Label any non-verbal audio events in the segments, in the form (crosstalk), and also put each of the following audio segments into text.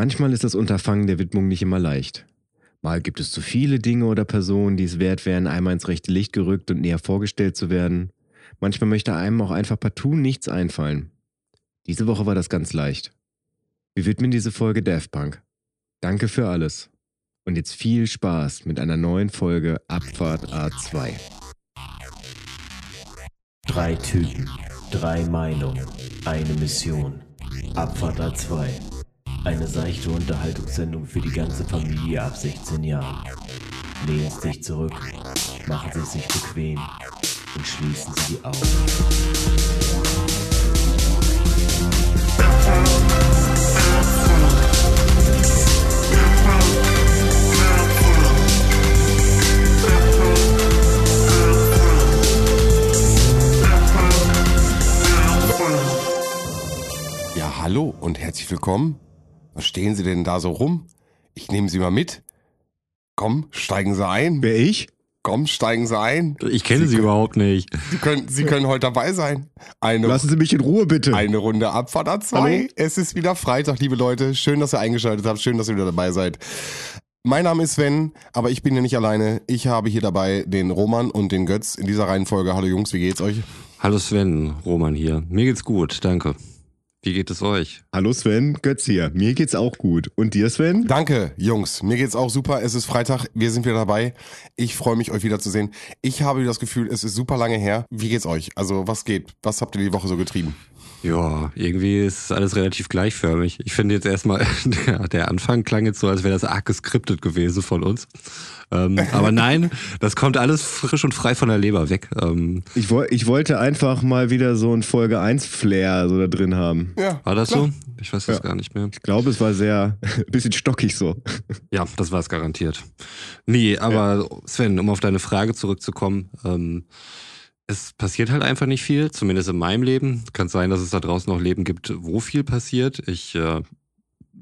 Manchmal ist das Unterfangen der Widmung nicht immer leicht. Mal gibt es zu viele Dinge oder Personen, die es wert wären, einmal ins rechte Licht gerückt und näher vorgestellt zu werden. Manchmal möchte einem auch einfach partout nichts einfallen. Diese Woche war das ganz leicht. Wir widmen diese Folge Daft Punk. Danke für alles. Und jetzt viel Spaß mit einer neuen Folge Abfahrt A2. Drei Typen, drei Meinungen, eine Mission. Abfahrt A2. Eine seichte Unterhaltungssendung für die ganze Familie ab 16 Jahren. Lehnen Sie sich zurück, machen Sie es sich bequem und schließen Sie die Augen. Ja, hallo und herzlich willkommen. Was stehen Sie denn da so rum? Ich nehme Sie mal mit. Komm, steigen Sie ein. Wer ich? Komm, steigen Sie ein. Ich kenne sie, können- überhaupt nicht. Sie können, Sie können heute dabei sein. Eine, Lassen Sie mich in Ruhe, bitte. eine Runde Abfahrt A2. Hallo? Es ist wieder Freitag, liebe Leute. Schön, dass ihr eingeschaltet habt. Schön, dass ihr wieder dabei seid. Mein Name ist Sven, aber ich bin hier nicht alleine. Ich habe hier dabei den Roman und den Götz in dieser Reihenfolge. Hallo Jungs, wie geht's euch? Hallo Sven, Roman hier. Mir geht's gut, danke. Wie geht es euch? Hallo Sven, Götz hier. Mir geht's auch gut. Und dir, Sven? Danke, Jungs. Mir geht's auch super. Es ist Freitag. Wir sind wieder dabei. Ich freue mich, euch wiederzusehen. Ich habe das Gefühl, es ist super lange her. Wie geht's euch? Also, was geht? Was habt ihr die Woche so getrieben? Ja, irgendwie ist alles relativ gleichförmig. Ich finde jetzt erstmal, (laughs) der, der Anfang klang jetzt so, als wäre das arg geskriptet gewesen von uns. Ähm, aber nein, das kommt alles frisch und frei von der Leber weg. Ähm, Ich, woll, ich wollte einfach mal wieder so ein Folge 1 Flair so da drin haben. Ja. war das klar. so? Ich weiß das Ja. gar nicht mehr. Ich glaube, es war sehr, (laughs) ein bisschen stockig so. (laughs) Ja, das war es garantiert. Nee, aber Sven, um auf deine Frage zurückzukommen, ähm, es passiert halt einfach nicht viel, zumindest in meinem Leben. Kann sein, dass es da draußen noch Leben gibt, wo viel passiert. Ich äh,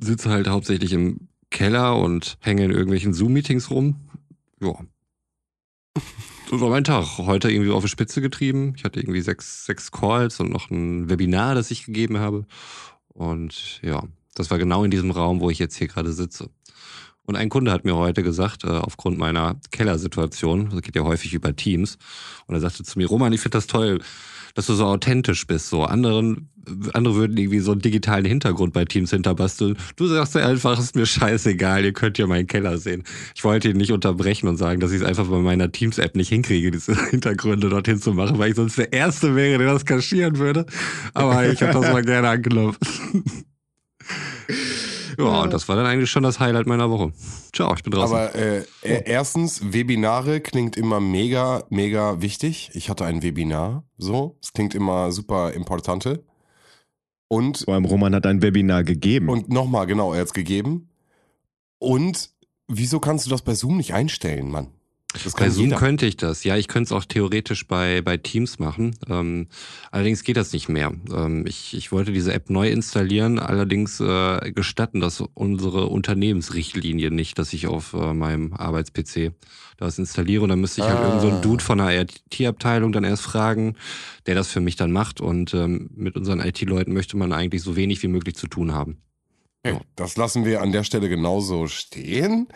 sitze halt hauptsächlich im Keller und hänge in irgendwelchen Zoom-Meetings rum. Ja. Das war mein Tag. Heute irgendwie auf die Spitze getrieben. Ich hatte irgendwie sechs, sechs Calls und noch ein Webinar, das ich gegeben habe. Und ja, das war genau in diesem Raum, wo ich jetzt hier gerade sitze. Und ein Kunde hat mir heute gesagt, äh, aufgrund meiner Kellersituation, das geht ja häufig über Teams, und er sagte zu mir, Roman, ich finde das toll, dass du so authentisch bist. So anderen, andere würden irgendwie so einen digitalen Hintergrund bei Teams hinterbasteln. Du sagst ja einfach, ist mir scheißegal, ihr könnt ja meinen Keller sehen. Ich wollte ihn nicht unterbrechen und sagen, dass ich es einfach bei meiner Teams-App nicht hinkriege, diese (laughs) Hintergründe dorthin zu machen, weil ich sonst der Erste wäre, der das kaschieren würde. Aber ich habe das mal gerne angenommen. (laughs) Ja, und das war dann eigentlich schon das Highlight meiner Woche. Ciao, ich bin draußen. Aber äh, äh, erstens, Webinare klingt immer mega, mega wichtig. Ich hatte ein Webinar, so. Es klingt immer super importante. Und, Vor allem Roman hat ein Webinar gegeben. und nochmal, genau, er hat's gegeben. Und wieso kannst du das bei Zoom nicht einstellen, Mann? Das Bei Zoom jeder. könnte ich das. Ja, ich könnte es auch theoretisch bei, bei Teams machen. Ähm, allerdings geht das nicht mehr. Ähm, ich, ich wollte diese App neu installieren. Allerdings äh, gestatten das unsere Unternehmensrichtlinien nicht, dass ich auf äh, meinem Arbeits-PC das installiere. Und dann müsste ich halt Ah. irgend so einen Dude von der IT-Abteilung dann erst fragen, der das für mich dann macht. Und ähm, mit unseren IT-Leuten möchte man eigentlich so wenig wie möglich zu tun haben. Okay, das lassen wir an der Stelle genauso stehen.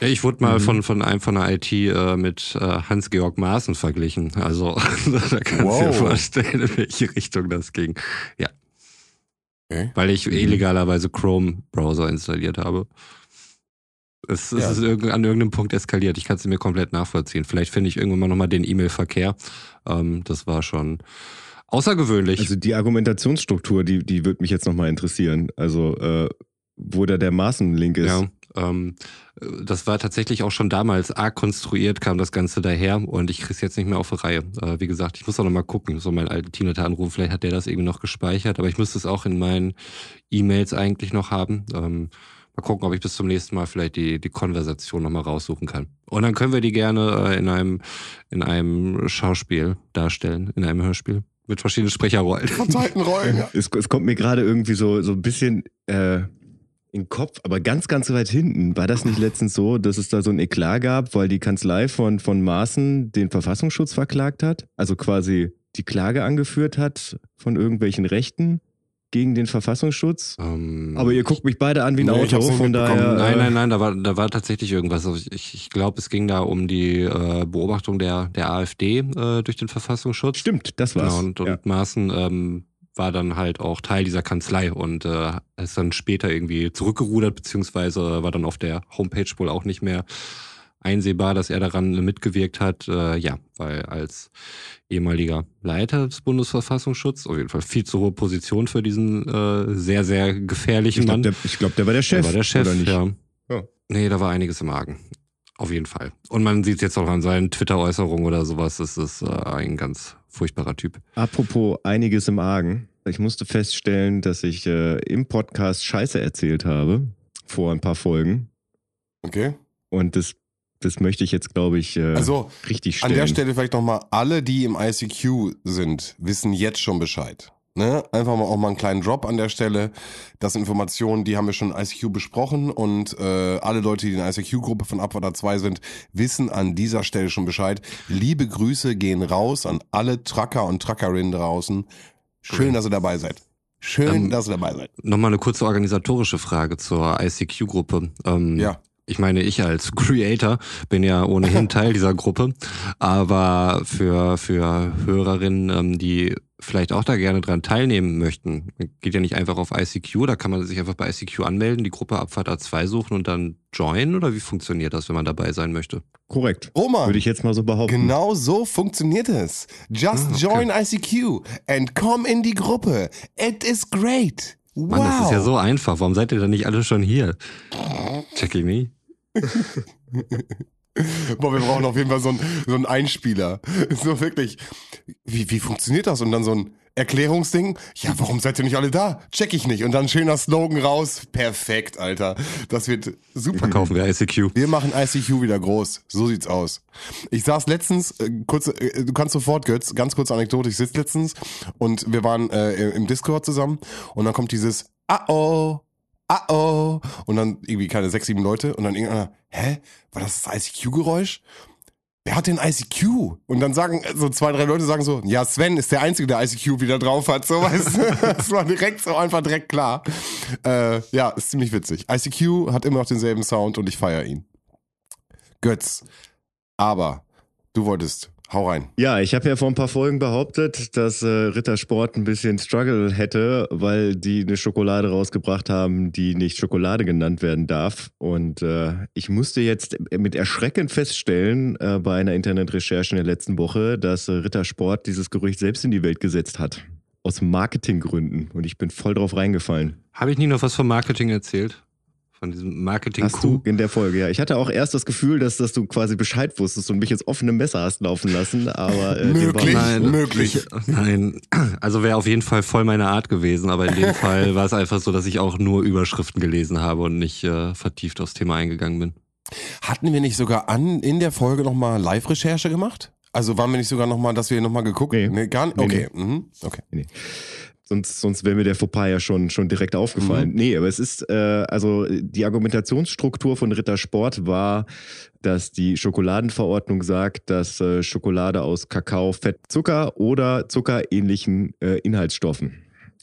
Ja, ich wurde mal Mhm. von, von einem von der IT äh, mit äh, Hans-Georg Maaßen verglichen. Also (laughs) da kannst du dir Wow. vorstellen, in welche Richtung das ging. Okay. Weil ich Mhm. illegalerweise Chrome-Browser installiert habe. Es, es Ja. ist irgend, an irgendeinem Punkt eskaliert. Ich kann es mir komplett nachvollziehen. Vielleicht finde ich irgendwann mal nochmal den E-Mail-Verkehr. Ähm, das war schon außergewöhnlich. Also die Argumentationsstruktur, die, die würde mich jetzt nochmal interessieren. Also, äh, wo da der Maßen-Link ist. Ja, ähm, äh, das war tatsächlich auch schon damals arg konstruiert, kam das Ganze daher und ich krieg's jetzt nicht mehr auf die Reihe. Äh, wie gesagt, ich muss auch noch mal gucken, so meinen alten Teamleiter anrufen, vielleicht hat der das irgendwie noch gespeichert, aber ich müsste es auch in meinen E-Mails eigentlich noch haben. Ähm, mal gucken, ob ich bis zum nächsten Mal vielleicht die, die Konversation noch mal raussuchen kann. Und dann können wir die gerne äh, in einem, in einem Schauspiel darstellen, in einem Hörspiel. Mit verschiedenen Sprecherrollen. Verteilten Rollen. (laughs) ja. Es, es kommt mir gerade irgendwie so, so ein bisschen äh, in den Kopf, aber ganz, ganz weit hinten. War das nicht letztens so, dass es da so ein Eklat gab, weil die Kanzlei von, von Maaßen den Verfassungsschutz verklagt hat? Also quasi die Klage angeführt hat von irgendwelchen Rechten? gegen den Verfassungsschutz. Ähm, Aber ihr guckt mich beide an wie ein Nee, ich Auto, von daher. Nein, äh, nein, nein, da war, da war tatsächlich irgendwas. Also ich, ich glaube, es ging da um die äh, Beobachtung der, der AfD äh, durch den Verfassungsschutz. Stimmt, das war's. Genau, und, und ja. Maaßen ähm, war dann halt auch Teil dieser Kanzlei und äh, ist dann später irgendwie zurückgerudert, beziehungsweise war dann auf der Homepage wohl auch nicht mehr einsehbar, dass er daran mitgewirkt hat. Äh, ja, weil als ehemaliger Leiter des Bundesverfassungsschutzes, auf jeden Fall viel zu hohe Position für diesen äh, sehr, sehr gefährlichen Ich glaube, Mann. der, ich glaub, der war der Chef. Der war der Chef, oder nicht? ja. Ja. Nee, da war einiges im Argen. Auf jeden Fall. Und man sieht jetzt auch an seinen Twitter-Äußerungen oder sowas, das ist äh, ein ganz furchtbarer Typ. Apropos einiges im Argen. Ich musste feststellen, dass ich äh, im Podcast Scheiße erzählt habe vor ein paar Folgen. Okay. Und das, das möchte ich jetzt, glaube ich, äh, Also, richtig An stellen. der Stelle vielleicht nochmal, alle, die im ICQ sind, wissen jetzt schon Bescheid. Ne? Einfach mal auch mal einen kleinen Drop an der Stelle. Das sind Informationen, die haben wir schon in ICQ besprochen und äh, alle Leute, die in der ICQ-Gruppe von Abwarter 2 sind, wissen an dieser Stelle schon Bescheid. Liebe Grüße gehen raus an alle Trucker und Truckerinnen draußen. Schön, dass ihr dabei seid. Schön, Ähm, dass ihr dabei seid. Nochmal eine kurze organisatorische Frage zur ICQ-Gruppe. Ähm, Ja. Ich meine, ich als Creator bin ja ohnehin (laughs) Teil dieser Gruppe, aber für, für Hörerinnen, ähm, die vielleicht auch da gerne dran teilnehmen möchten, geht ja nicht einfach auf ICQ, da kann man sich einfach bei ICQ anmelden, die Gruppe Abfahrt A2 suchen und dann joinen oder wie funktioniert das, wenn man dabei sein möchte? Korrekt. Roman, Würde ich jetzt mal so behaupten. Genau so funktioniert es. Just Ah, okay. join ICQ and come in die Gruppe. It is great. Wow. Mann, das ist ja so einfach. Warum seid ihr denn nicht alle schon hier? Check ich nie. Boah, wir brauchen auf jeden Fall so einen, so einen Einspieler. (laughs) So wirklich. Wie, wie funktioniert das? Und dann so ein Erklärungsding. Ja, warum seid ihr nicht alle da? Check ich nicht. Und dann schöner Slogan raus. Perfekt, Alter. Das wird super. Verkaufen wir ICQ. Wir machen ICQ wieder groß. So sieht's aus. Ich saß letztens, äh, kurz, äh, du kannst sofort, Götz, ganz kurze Anekdote. Ich sitze letztens und wir waren äh, im Discord zusammen und dann kommt dieses Ah oh, ah oh und dann irgendwie keine sechs, sieben Leute und dann irgendeiner, hä, war das das ICQ-Geräusch? Wer hat denn ICQ? Und dann sagen so zwei, drei Leute sagen so, ja, Sven ist der Einzige, der ICQ wieder drauf hat. So, weißt du? (laughs) Das war direkt so einfach direkt klar. Äh, ja, ist ziemlich witzig. ICQ hat immer noch denselben Sound und ich feiere ihn. Götz. Aber du wolltest. Hau rein. Ja, ich habe ja vor ein paar Folgen behauptet, dass äh, Rittersport ein bisschen Struggle hätte, weil die eine Schokolade rausgebracht haben, die nicht Schokolade genannt werden darf. Und äh, ich musste jetzt mit Erschrecken feststellen äh, bei einer Internetrecherche in der letzten Woche, dass äh, Rittersport dieses Gerücht selbst in die Welt gesetzt hat. Aus Marketinggründen. Und ich bin voll drauf reingefallen. Habe ich nie noch was vom Marketing erzählt? Von diesem marketing Hast du in der Folge, ja. Ich hatte auch erst das Gefühl, dass, dass du quasi Bescheid wusstest und mich ins offene Messer hast laufen lassen, aber äh, Möglich. Nein, möglich. Ich, nein, also wäre auf jeden Fall voll meine Art gewesen, aber in dem (laughs) Fall war es einfach so, dass ich auch nur Überschriften gelesen habe und nicht äh, vertieft aufs Thema eingegangen bin. Hatten wir nicht sogar an in der Folge nochmal Live-Recherche gemacht? Also waren wir nicht sogar nochmal, dass wir nochmal geguckt? Nee. gar nicht. Nee, Okay. Mhm. okay. Sonst, sonst wäre mir der Fauxpas ja schon, schon direkt aufgefallen. Mhm. Nee, aber es ist, äh, also die Argumentationsstruktur von Rittersport war, dass die Schokoladenverordnung sagt, dass äh, Schokolade aus Kakao, Fett, Zucker oder zuckerähnlichen äh, Inhaltsstoffen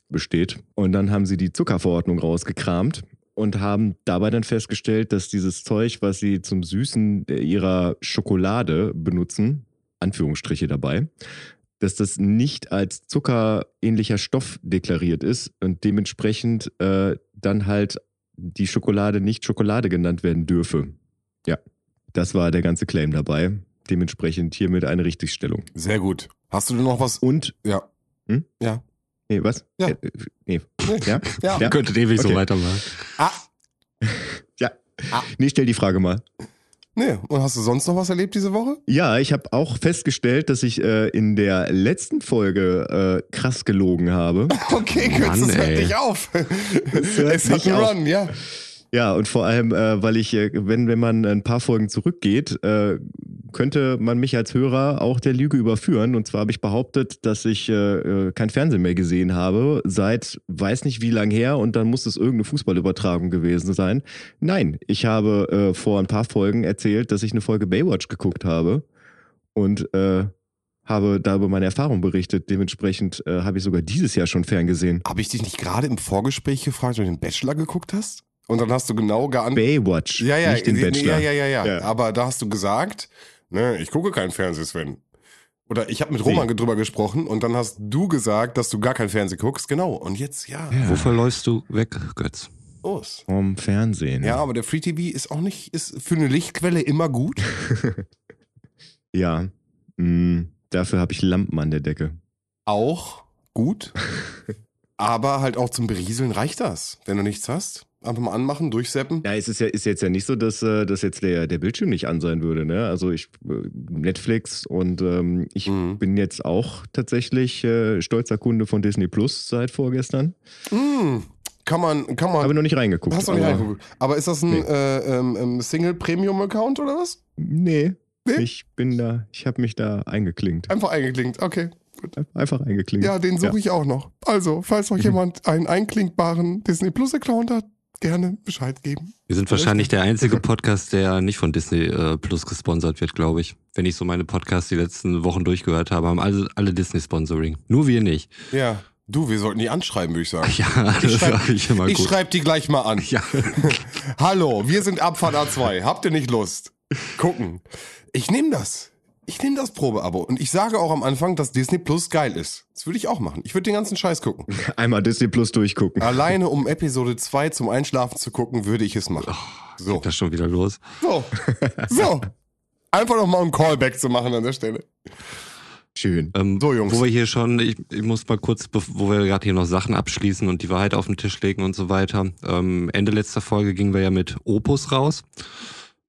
besteht. Und dann haben sie die Zuckerverordnung rausgekramt und haben dabei dann festgestellt, dass dieses Zeug, was sie zum Süßen ihrer Schokolade benutzen, Anführungsstriche dabei, dass das nicht als zuckerähnlicher Stoff deklariert ist und dementsprechend äh, dann halt die Schokolade nicht Schokolade genannt werden dürfe. Ja, das war der ganze Claim dabei. Dementsprechend hiermit eine Richtigstellung. Sehr gut. Hast du denn noch was? Und, Ja. Hm? Ja. nee, was? Ja. Äh, nee, ja? Ja. Ja? Könnte ewig so Okay. weitermachen. Ah. (laughs) Ja. Ah. Nee, stell die Frage mal. Nee. Und hast du sonst noch was erlebt diese Woche? Ja, ich habe auch festgestellt, dass ich äh, in der letzten Folge äh, krass gelogen habe. (laughs) Okay, Mann, das hört ey. nicht auf. es hat einen. Run, ja. Ja, und vor allem, äh, weil ich, äh, wenn, wenn man ein paar Folgen zurückgeht, äh, könnte man mich als Hörer auch der Lüge überführen. Und zwar habe ich behauptet, dass ich äh, äh, kein Fernsehen mehr gesehen habe, seit weiß nicht wie lang her und dann muss es irgendeine Fußballübertragung gewesen sein. Nein, ich habe äh, vor ein paar Folgen erzählt, dass ich eine Folge Baywatch geguckt habe und habe da über meine Erfahrung berichtet. Dementsprechend äh, habe ich sogar dieses Jahr schon ferngesehen. Habe ich dich nicht gerade im Vorgespräch gefragt, ob du den Bachelor geguckt hast? Und dann hast du genau geantwortet. Baywatch, Ja, ja, nicht den Bachelor. ja, ja, ja, ja, Ja. Aber da hast du gesagt, ne, ich gucke keinen Fernsehen, Sven. Oder ich habe mit Roman drüber gesprochen und dann hast du gesagt, dass du gar kein Fernsehen guckst. Genau. Und jetzt, ja, Ja. Wofür läufst du weg, Götz? los. Vom Fernsehen. Ja, aber der Free TV ist auch nicht, ist für eine Lichtquelle immer gut. (laughs) Ja. Mm, dafür habe ich Lampen an der Decke. Auch gut. (laughs) aber halt auch zum Berieseln reicht das. Wenn du nichts hast, einfach mal anmachen, durchseppen. Ja, es ist ja ist jetzt ja nicht so, dass, äh, dass jetzt der, der Bildschirm nicht an sein würde. Ne? Also ich äh, Netflix und ähm, ich Mhm. bin jetzt auch tatsächlich äh, stolzer Kunde von Disney Plus seit vorgestern. Mm, kann man, kann man. Habe noch nicht reingeguckt. hast du nicht aber- reingeguckt. Aber ist das ein Nee. äh, ähm, ähm, Single-Premium-Account oder was? Nee. Nee? Ich bin da, ich habe mich da eingeklinkt. Einfach eingeklinkt. Okay. Einfach eingeklinkt. Ja, den suche ich auch noch. Also, falls noch jemand einen einklinkbaren Disney Plus Account hat, gerne Bescheid geben. Wir sind wahrscheinlich der einzige Podcast, der nicht von Disney äh, Plus gesponsert wird, glaube ich. Wenn ich so meine Podcasts die letzten Wochen durchgehört habe, haben alle, alle Disney-Sponsoring. Nur wir nicht. Ja. Du, wir sollten die anschreiben, würde ich sagen. (laughs) Ja, das schreib- sage ich immer Ich schreibe die gleich mal an. (laughs) Ja. Hallo, wir sind Abfahrt A2. Habt ihr nicht Lust? Gucken. Ich nehme das. Ich nehme das Probeabo. Und ich sage auch am Anfang, dass Disney Plus geil ist. Das würde ich auch machen. Ich würde den ganzen Scheiß gucken. (laughs) Einmal Disney Plus durchgucken. Alleine um Episode 2 zum Einschlafen zu gucken, würde ich es machen. So. Das schon wieder los. So. (laughs) So. Einfach noch mal ein Callback zu machen an der Stelle. Schön. Ähm, So, Jungs. Wo wir hier schon, ich, ich muss mal kurz, wo wir gerade hier noch Sachen abschließen und die Wahrheit auf den Tisch legen und so weiter. Ähm, Ende letzter Folge gingen wir ja mit Opus raus.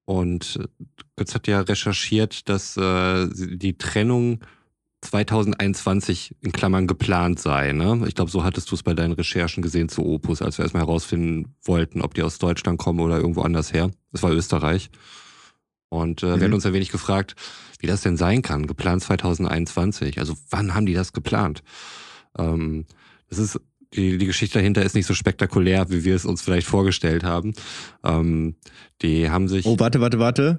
Und äh, Götz hat ja recherchiert, dass äh, die Trennung 2021 in Klammern geplant sei. Ne? Ich glaube, so hattest du es bei deinen Recherchen gesehen zu Opus, als wir erstmal herausfinden wollten, ob die aus Deutschland kommen oder irgendwo anders her. Das war Österreich. Und äh, wir Mhm. haben uns ein wenig gefragt, wie das denn sein kann, geplant 2021. Also wann haben die das geplant? Ähm, das ist die, die Geschichte dahinter ist nicht so spektakulär, wie wir es uns vielleicht vorgestellt haben. Ähm, die haben sich. Oh, warte, warte, warte.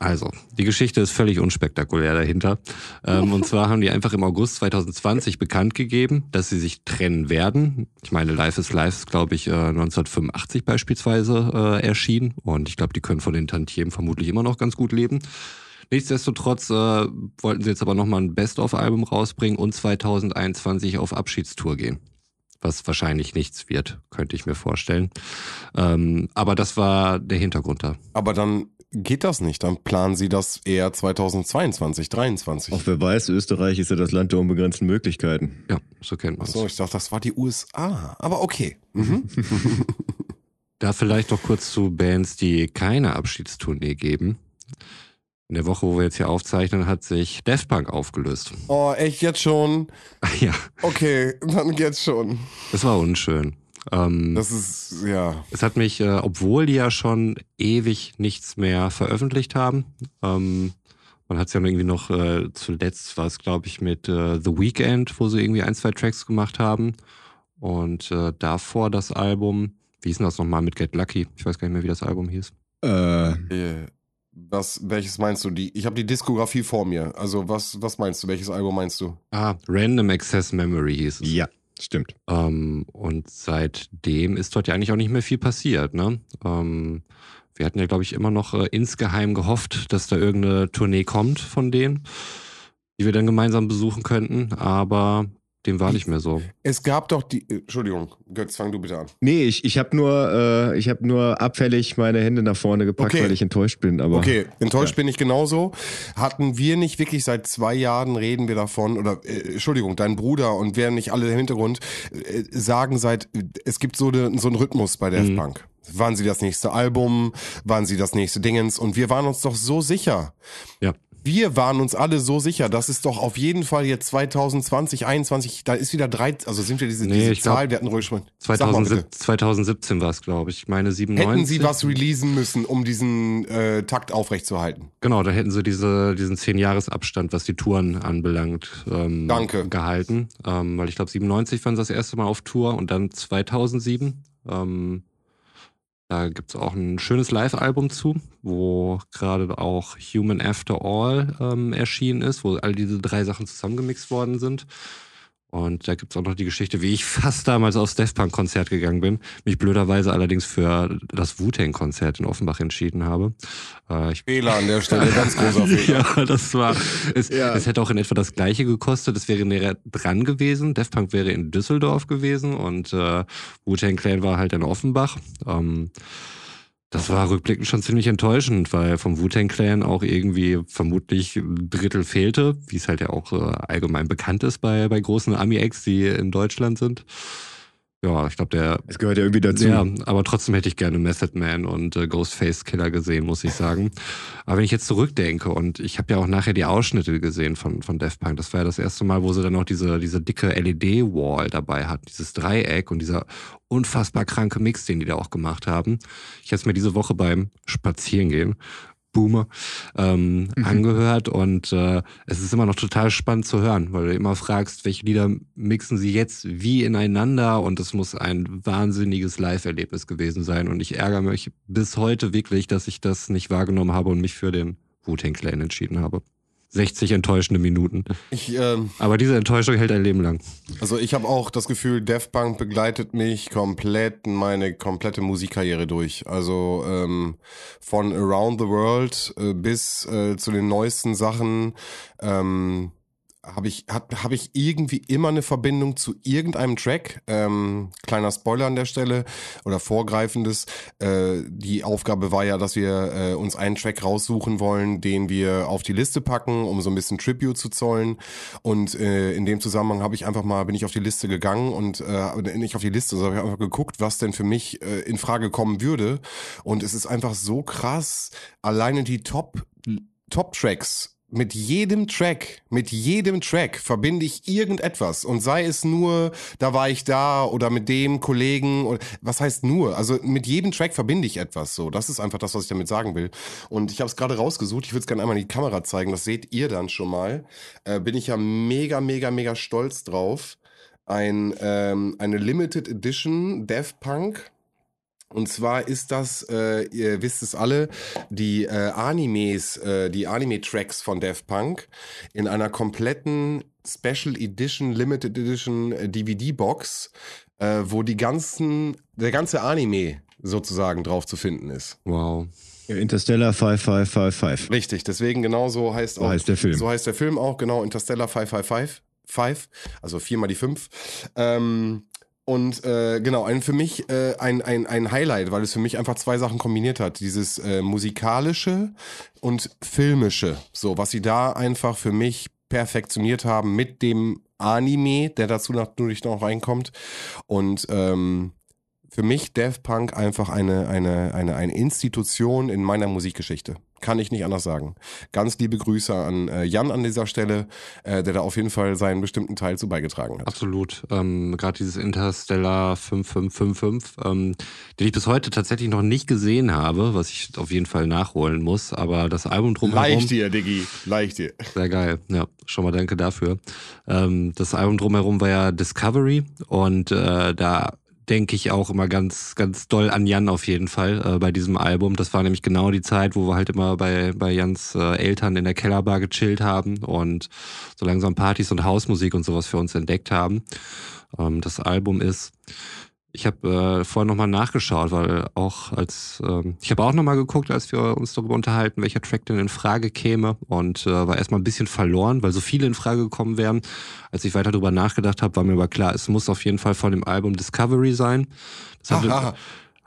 Also, die Geschichte ist völlig unspektakulär dahinter. Ähm, und zwar haben die einfach im August 2020 bekannt gegeben, dass sie sich trennen werden. Ich meine, Life is Life ist, glaube ich, äh, 1985 beispielsweise äh, erschienen. Und ich glaube, die können von den Tantiemen vermutlich immer noch ganz gut leben. Nichtsdestotrotz äh, wollten sie jetzt aber nochmal ein Best-of-Album rausbringen und 2021 auf Abschiedstour gehen. Was wahrscheinlich nichts wird, könnte ich mir vorstellen. Ähm, aber das war der Hintergrund da. Aber dann geht das nicht. Dann planen sie das eher 2022, 2023. Auch wer weiß, Österreich ist ja das Land der unbegrenzten Möglichkeiten. Ja, so kennt man es. Achso, ich dachte, das war die USA. Aber okay. Mhm. (laughs) Da vielleicht noch kurz zu Bands, die keine Abschiedstournee geben. In der Woche, wo wir jetzt hier aufzeichnen, hat sich Daft Punk aufgelöst. Oh, echt jetzt schon? (laughs) ja, Okay, dann jetzt schon. das war unschön. Ähm, Das ist, ja. es hat mich, äh, obwohl die ja schon ewig nichts mehr veröffentlicht haben, ähm, man hat es ja irgendwie noch äh, zuletzt, war es glaube ich mit äh, The Weeknd, wo sie irgendwie ein, zwei Tracks gemacht haben. Und äh, davor das Album, wie hieß denn das nochmal mit Get Lucky? Ich weiß gar nicht mehr, wie das Album hieß. Äh, Äh, Was, welches meinst du? Die, ich habe die Diskografie vor mir. Also was, was meinst du? Welches Album meinst du? Ah, Random Access Memory hieß es. ja, stimmt. Ähm, und seitdem ist dort ja eigentlich auch nicht mehr viel passiert. Ne? Ähm, wir hatten ja, glaube ich, immer noch äh, insgeheim gehofft, dass da irgendeine Tournee kommt von denen, die wir dann gemeinsam besuchen könnten, aber dem war nicht mehr so. Es gab doch die. Entschuldigung, Götz, fang du bitte an. Nee, ich, ich habe nur, äh, ich hab nur abfällig meine Hände nach vorne gepackt, Okay. weil ich enttäuscht bin. Aber Okay, enttäuscht bin ich genauso. Hatten wir nicht wirklich seit zwei Jahren reden wir davon, oder äh, Entschuldigung, dein Bruder und wer nicht alle im Hintergrund äh, sagen seit, es gibt so, ne, so einen Rhythmus bei Daft Mhm. Punk. Waren sie das nächste Album? Waren sie das nächste Dingens? Und wir waren uns doch so sicher. Ja. Wir waren uns alle so sicher, das ist doch auf jeden Fall jetzt 2020, 21, da ist wieder drei, also sind wir diese, Nee, diese ich glaub, Zahl, wir hatten ruhig schon. Sag mal bitte. 2017, 2017 war es, glaube ich. Ich meine 97. Hätten sie was releasen müssen, um diesen äh, Takt aufrechtzuerhalten? Genau, da hätten sie diese, diesen zehn Jahres Abstand, was die Touren anbelangt, ähm, Danke. gehalten. Ähm, weil ich glaube, 97 waren sie das erste Mal auf Tour und dann 2007. Ähm, Da gibt es auch ein schönes Live-Album zu, wo gerade auch Human After All ähm, erschienen ist, wo all diese drei Sachen zusammengemixt worden sind. Und da gibt es auch noch die Geschichte, wie ich (laughs) fast damals aufs Death Punk-Konzert gegangen bin, mich blöderweise allerdings für das Wu-Tang-Konzert in Offenbach entschieden habe. Äh, ich Fehler an der Stelle, ganz großer (laughs) Fehler. ja, das war, es, ja. es hätte auch in etwa das gleiche gekostet, es wäre näher dran gewesen. Death Punk wäre in Düsseldorf gewesen und äh, Wu-Tang Clan war halt in Offenbach. Ähm, das war rückblickend schon ziemlich enttäuschend, weil vom Wu-Tang Clan auch irgendwie vermutlich ein Drittel fehlte, wie es halt ja auch äh, allgemein bekannt ist bei, bei großen Ami-Acts, die in Deutschland sind. Ja, ich glaube, der. Es gehört ja irgendwie dazu. Ja, aber trotzdem hätte ich gerne Method Man und äh, Ghostface Killer gesehen, muss ich sagen. Aber wenn ich jetzt zurückdenke und ich habe ja auch nachher die Ausschnitte gesehen von, von Def Punk, das war ja das erste Mal, wo sie dann noch diese, diese dicke LED-Wall dabei hatten, dieses Dreieck und dieser unfassbar kranke Mix, den die da auch gemacht haben. Ich habe es mir diese Woche beim Spazierengehen Boomer ähm, mhm. angehört und äh, es ist immer noch total spannend zu hören, weil du immer fragst, welche Lieder mixen sie jetzt wie ineinander und es muss ein wahnsinniges Live-Erlebnis gewesen sein und ich ärgere mich bis heute wirklich, dass ich das nicht wahrgenommen habe und mich für den Wu-Tang Clan entschieden habe. 60 enttäuschende Minuten. Ich, ähm, Aber diese Enttäuschung hält ein Leben lang. Also ich habe auch das Gefühl, Def Punk begleitet mich komplett meine komplette Musikkarriere durch. Also ähm, von Around the World äh, bis äh, zu den neuesten Sachen. Ähm, habe ich, hab, hab ich irgendwie immer eine Verbindung zu irgendeinem Track. Ähm, kleiner Spoiler an der Stelle oder vorgreifendes. Äh, die Aufgabe war ja, dass wir äh, uns einen Track raussuchen wollen, den wir auf die Liste packen, um so ein bisschen Tribute zu zollen. Und äh, in dem Zusammenhang habe ich einfach mal, bin ich auf die Liste gegangen und äh, nicht auf die Liste, sondern habe einfach geguckt, was denn für mich äh, in Frage kommen würde. Und es ist einfach so krass, alleine die Top Top-Tracks mit jedem Track, mit jedem Track verbinde ich irgendetwas und sei es nur, da war ich da oder mit dem Kollegen oder was heißt nur? Also mit jedem Track verbinde ich etwas so. Das ist einfach das, was ich damit sagen will. Und ich habe es gerade rausgesucht. Ich würde es gerne einmal in die Kamera zeigen. Das seht ihr dann schon mal. Äh, bin ich ja mega, mega, mega stolz drauf. Ein ähm, eine Limited Edition Death Punk und zwar ist das, äh, ihr wisst es alle, die äh, Animes, äh, die Anime-Tracks von Daft Punk in einer kompletten Special Edition, Limited Edition äh, DVD-Box, äh, wo die ganzen, der ganze Anime sozusagen drauf zu finden ist. Wow. Interstellar 5555. Richtig, deswegen genau so heißt auch. So heißt der Film. So heißt der Film auch, genau, Interstellar 555. 5, also viermal die 5. Ähm, und äh, genau, ein, für mich äh, ein, ein, ein Highlight, weil es für mich einfach zwei Sachen kombiniert hat. Dieses äh, musikalische und filmische. So, was sie da einfach für mich perfektioniert haben mit dem Anime, der dazu natürlich noch reinkommt. Und ähm, für mich Daft Punk einfach eine, eine, eine, eine Institution in meiner Musikgeschichte. Kann ich nicht anders sagen. Ganz liebe Grüße an äh, Jan an dieser Stelle, äh, der da auf jeden Fall seinen bestimmten Teil zu beigetragen hat. Absolut. Ähm, Gerade dieses Interstellar 5555, ähm, den ich bis heute tatsächlich noch nicht gesehen habe, was ich auf jeden Fall nachholen muss. Aber das Album drumherum. Leicht dir, Diggi. Leicht dir. Sehr geil. Ja, schon mal danke dafür. Ähm, das Album drumherum war ja Discovery und äh, da denke ich auch immer ganz, ganz doll an Jan auf jeden Fall äh, bei diesem Album. Das war nämlich genau die Zeit, wo wir halt immer bei, bei Jans äh, Eltern in der Kellerbar gechillt haben und so langsam Partys und Hausmusik und sowas für uns entdeckt haben. Ähm, das Album ist ich habe äh, vorhin nochmal nachgeschaut, weil auch als ähm, ich habe auch nochmal geguckt, als wir uns darüber unterhalten, welcher Track denn in Frage käme und äh, war erstmal ein bisschen verloren, weil so viele in Frage gekommen wären. Als ich weiter darüber nachgedacht habe, war mir aber klar, es muss auf jeden Fall von dem Album Discovery sein. Das hatte, Aha.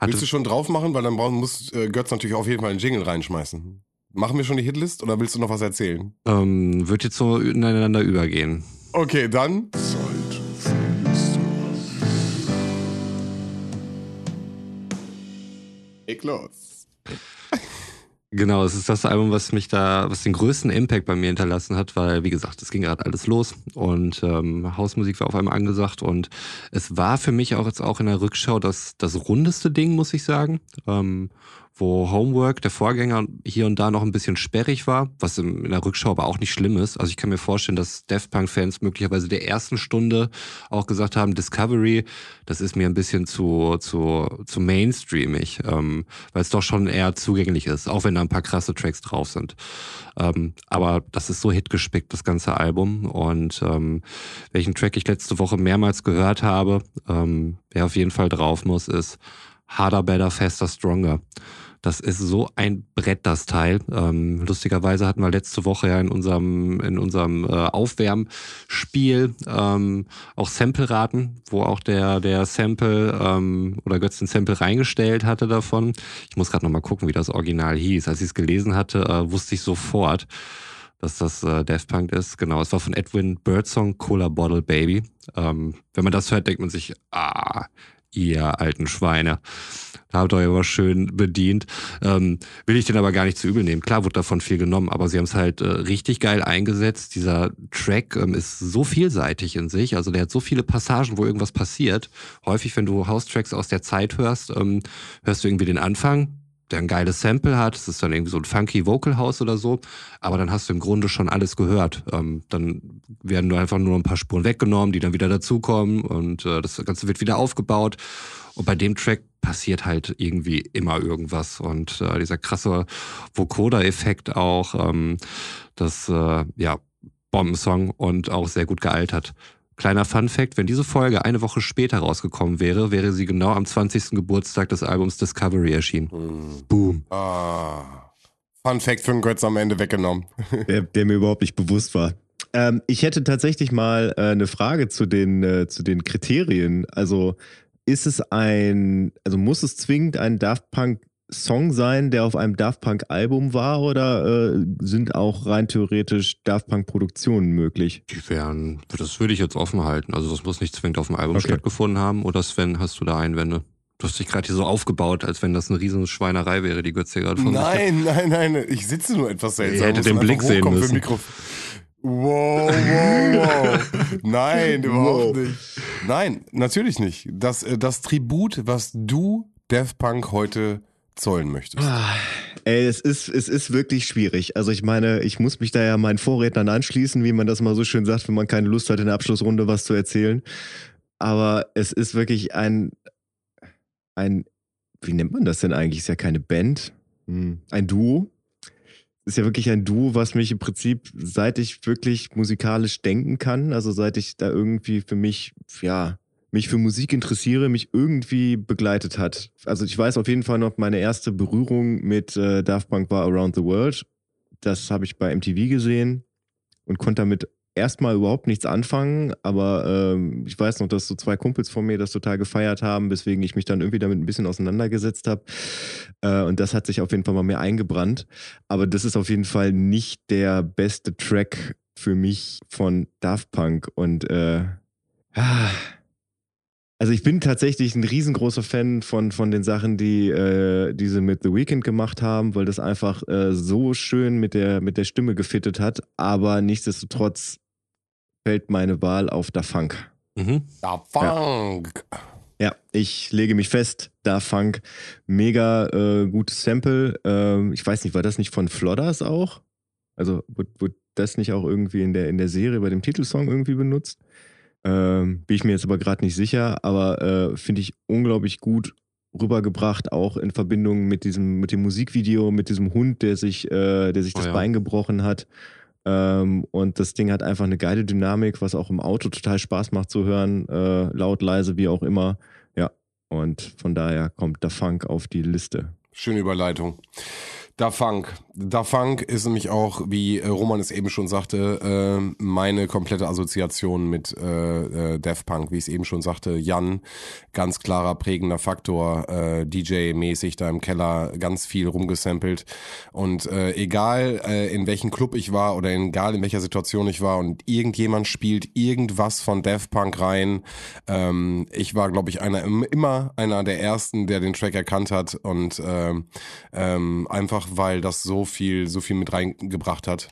Willst du schon drauf machen, weil dann muss äh, Götz natürlich auf jeden Fall einen Jingle reinschmeißen. Machen wir schon die Hitlist oder willst du noch was erzählen? Ähm, wird jetzt so ineinander übergehen. Okay, dann. Leg los. Genau, es ist das Album, was mich da, was den größten Impact bei mir hinterlassen hat, weil, wie gesagt, es ging gerade alles los und ähm, Hausmusik war auf einmal angesagt und es war für mich auch jetzt auch in der Rückschau das, das rundeste Ding, muss ich sagen. Ähm, wo Homework, der Vorgänger, hier und da noch ein bisschen sperrig war, was in der Rückschau aber auch nicht schlimm ist. Also ich kann mir vorstellen, dass Daft Punk-Fans möglicherweise der ersten Stunde auch gesagt haben, Discovery, das ist mir ein bisschen zu, zu, zu mainstreamig, ähm, weil es doch schon eher zugänglich ist, auch wenn da ein paar krasse Tracks drauf sind. Ähm, aber das ist so hitgespickt, das ganze Album. Und ähm, welchen Track ich letzte Woche mehrmals gehört habe, ähm, wer auf jeden Fall drauf muss, ist Harder, Better, Faster, Stronger. Das ist so ein Brett, das Teil. Ähm, lustigerweise hatten wir letzte Woche ja in unserem, in unserem äh, Aufwärmspiel ähm, auch Sample-Raten, wo auch der, der Sample ähm, oder Götz den Sample reingestellt hatte davon. Ich muss gerade nochmal gucken, wie das Original hieß. Als ich es gelesen hatte, äh, wusste ich sofort, dass das äh, Daft Punk ist. Genau, es war von Edwin Birdsong Cola Bottle Baby. Ähm, wenn man das hört, denkt man sich, ah, ihr alten Schweine. Da habt ihr euch aber schön bedient. Ähm, will ich den aber gar nicht zu übel nehmen. Klar wurde davon viel genommen, aber sie haben es halt äh, richtig geil eingesetzt. Dieser Track ähm, ist so vielseitig in sich. Also der hat so viele Passagen, wo irgendwas passiert. Häufig, wenn du House-Tracks aus der Zeit hörst, ähm, hörst du irgendwie den Anfang, der ein geiles Sample hat. Es ist dann irgendwie so ein funky Vocal House oder so. Aber dann hast du im Grunde schon alles gehört. Ähm, dann werden nur einfach nur ein paar Spuren weggenommen, die dann wieder dazukommen und äh, das Ganze wird wieder aufgebaut. Und bei dem Track passiert halt irgendwie immer irgendwas. Und äh, dieser krasse Vocoder-Effekt auch, ähm, das, äh, ja, Bombensong und auch sehr gut gealtert. Kleiner Fun Fact, wenn diese Folge eine Woche später rausgekommen wäre, wäre sie genau am 20. Geburtstag des Albums Discovery erschienen. Hm. Boom. Ah. Fun Fact für den Götz am Ende weggenommen. (laughs) der, der mir überhaupt nicht bewusst war. Ähm, ich hätte tatsächlich mal äh, eine Frage zu den, äh, zu den Kriterien. Also ist es ein, also muss es zwingend ein Daft Punk Song sein, der auf einem Daft Punk Album war oder äh, sind auch rein theoretisch Daft Punk Produktionen möglich? Die wären, das würde ich jetzt offen halten. Also das muss nicht zwingend auf dem Album Okay. stattgefunden haben. Oder Sven, hast du da Einwände? Du hast dich gerade hier so aufgebaut, als wenn das eine riesen Schweinerei wäre, die Götze gerade von. Nein, nein, nein. Ich sitze nur etwas seltsam. Hättet Muss den Blick sehen müssen. Wow, wow, wow. Nein, (laughs) überhaupt Wow. nicht. Nein, natürlich nicht. Das, äh, das Tribut, was du Daft Punk heute zollen möchtest. Ah, ey, es ist, es ist wirklich schwierig. Also ich meine, ich muss mich da ja meinen Vorrednern anschließen, wie man das mal so schön sagt, wenn man keine Lust hat, in der Abschlussrunde was zu erzählen. Aber es ist wirklich ein, ein, wie nennt man das denn eigentlich? Ist ja keine Band, hm, ein Duo. Ist ja wirklich ein Duo, was mich im Prinzip, seit ich wirklich musikalisch denken kann, also seit ich da irgendwie für mich, ja, mich für Musik interessiere, mich irgendwie begleitet hat. Also ich weiß auf jeden Fall noch, meine erste Berührung mit äh, Daft Punk war Around the World. Das habe ich bei MTV gesehen und konnte damit erstmal überhaupt nichts anfangen, aber ähm, ich weiß noch, dass so zwei Kumpels von mir das total gefeiert haben, weswegen ich mich dann irgendwie damit ein bisschen auseinandergesetzt habe. Äh, und das hat sich auf jeden Fall mal mehr eingebrannt. Aber das ist auf jeden Fall nicht der beste Track für mich von Daft Punk. Und äh, ah, also ich bin tatsächlich ein riesengroßer Fan von, von den Sachen, die äh, diese mit The Weeknd gemacht haben, weil das einfach äh, so schön mit der, mit der Stimme gefittet hat. Aber nichtsdestotrotz fällt meine Wahl auf Da Funk. Mhm. Daft Punk. Ja, ich lege mich fest, Da Funk, mega äh, gutes Sample. Ähm, ich weiß nicht, war das nicht von Flodders auch? Also wurde, wurde das nicht auch irgendwie in der, in der Serie bei dem Titelsong irgendwie benutzt? Ähm, bin ich mir jetzt aber gerade nicht sicher, aber äh, finde ich unglaublich gut rübergebracht, auch in Verbindung mit diesem, mit dem Musikvideo, mit diesem Hund, der sich, äh, der sich Oh das ja. Bein gebrochen hat. Ähm, und das Ding hat einfach eine geile Dynamik, was auch im Auto total Spaß macht zu hören, äh, laut, leise, wie auch immer. Ja, und von daher kommt der Funk auf die Liste. Schöne Überleitung. Da Funk. Da Funk ist nämlich auch, wie äh, Roman es eben schon sagte, äh, meine komplette Assoziation mit äh, äh, Punk, wie ich es eben schon sagte. Jan, ganz klarer prägender Faktor, äh, DJ-mäßig da im Keller, ganz viel rumgesampelt. Und egal in welchem Club ich war oder egal in welcher Situation ich war und irgendjemand spielt irgendwas von Daft Punk rein, ähm, ich war, glaube ich, einer immer einer der ersten, der den Track erkannt hat und ähm, ähm, einfach weil das so viel, so viel mit reingebracht hat.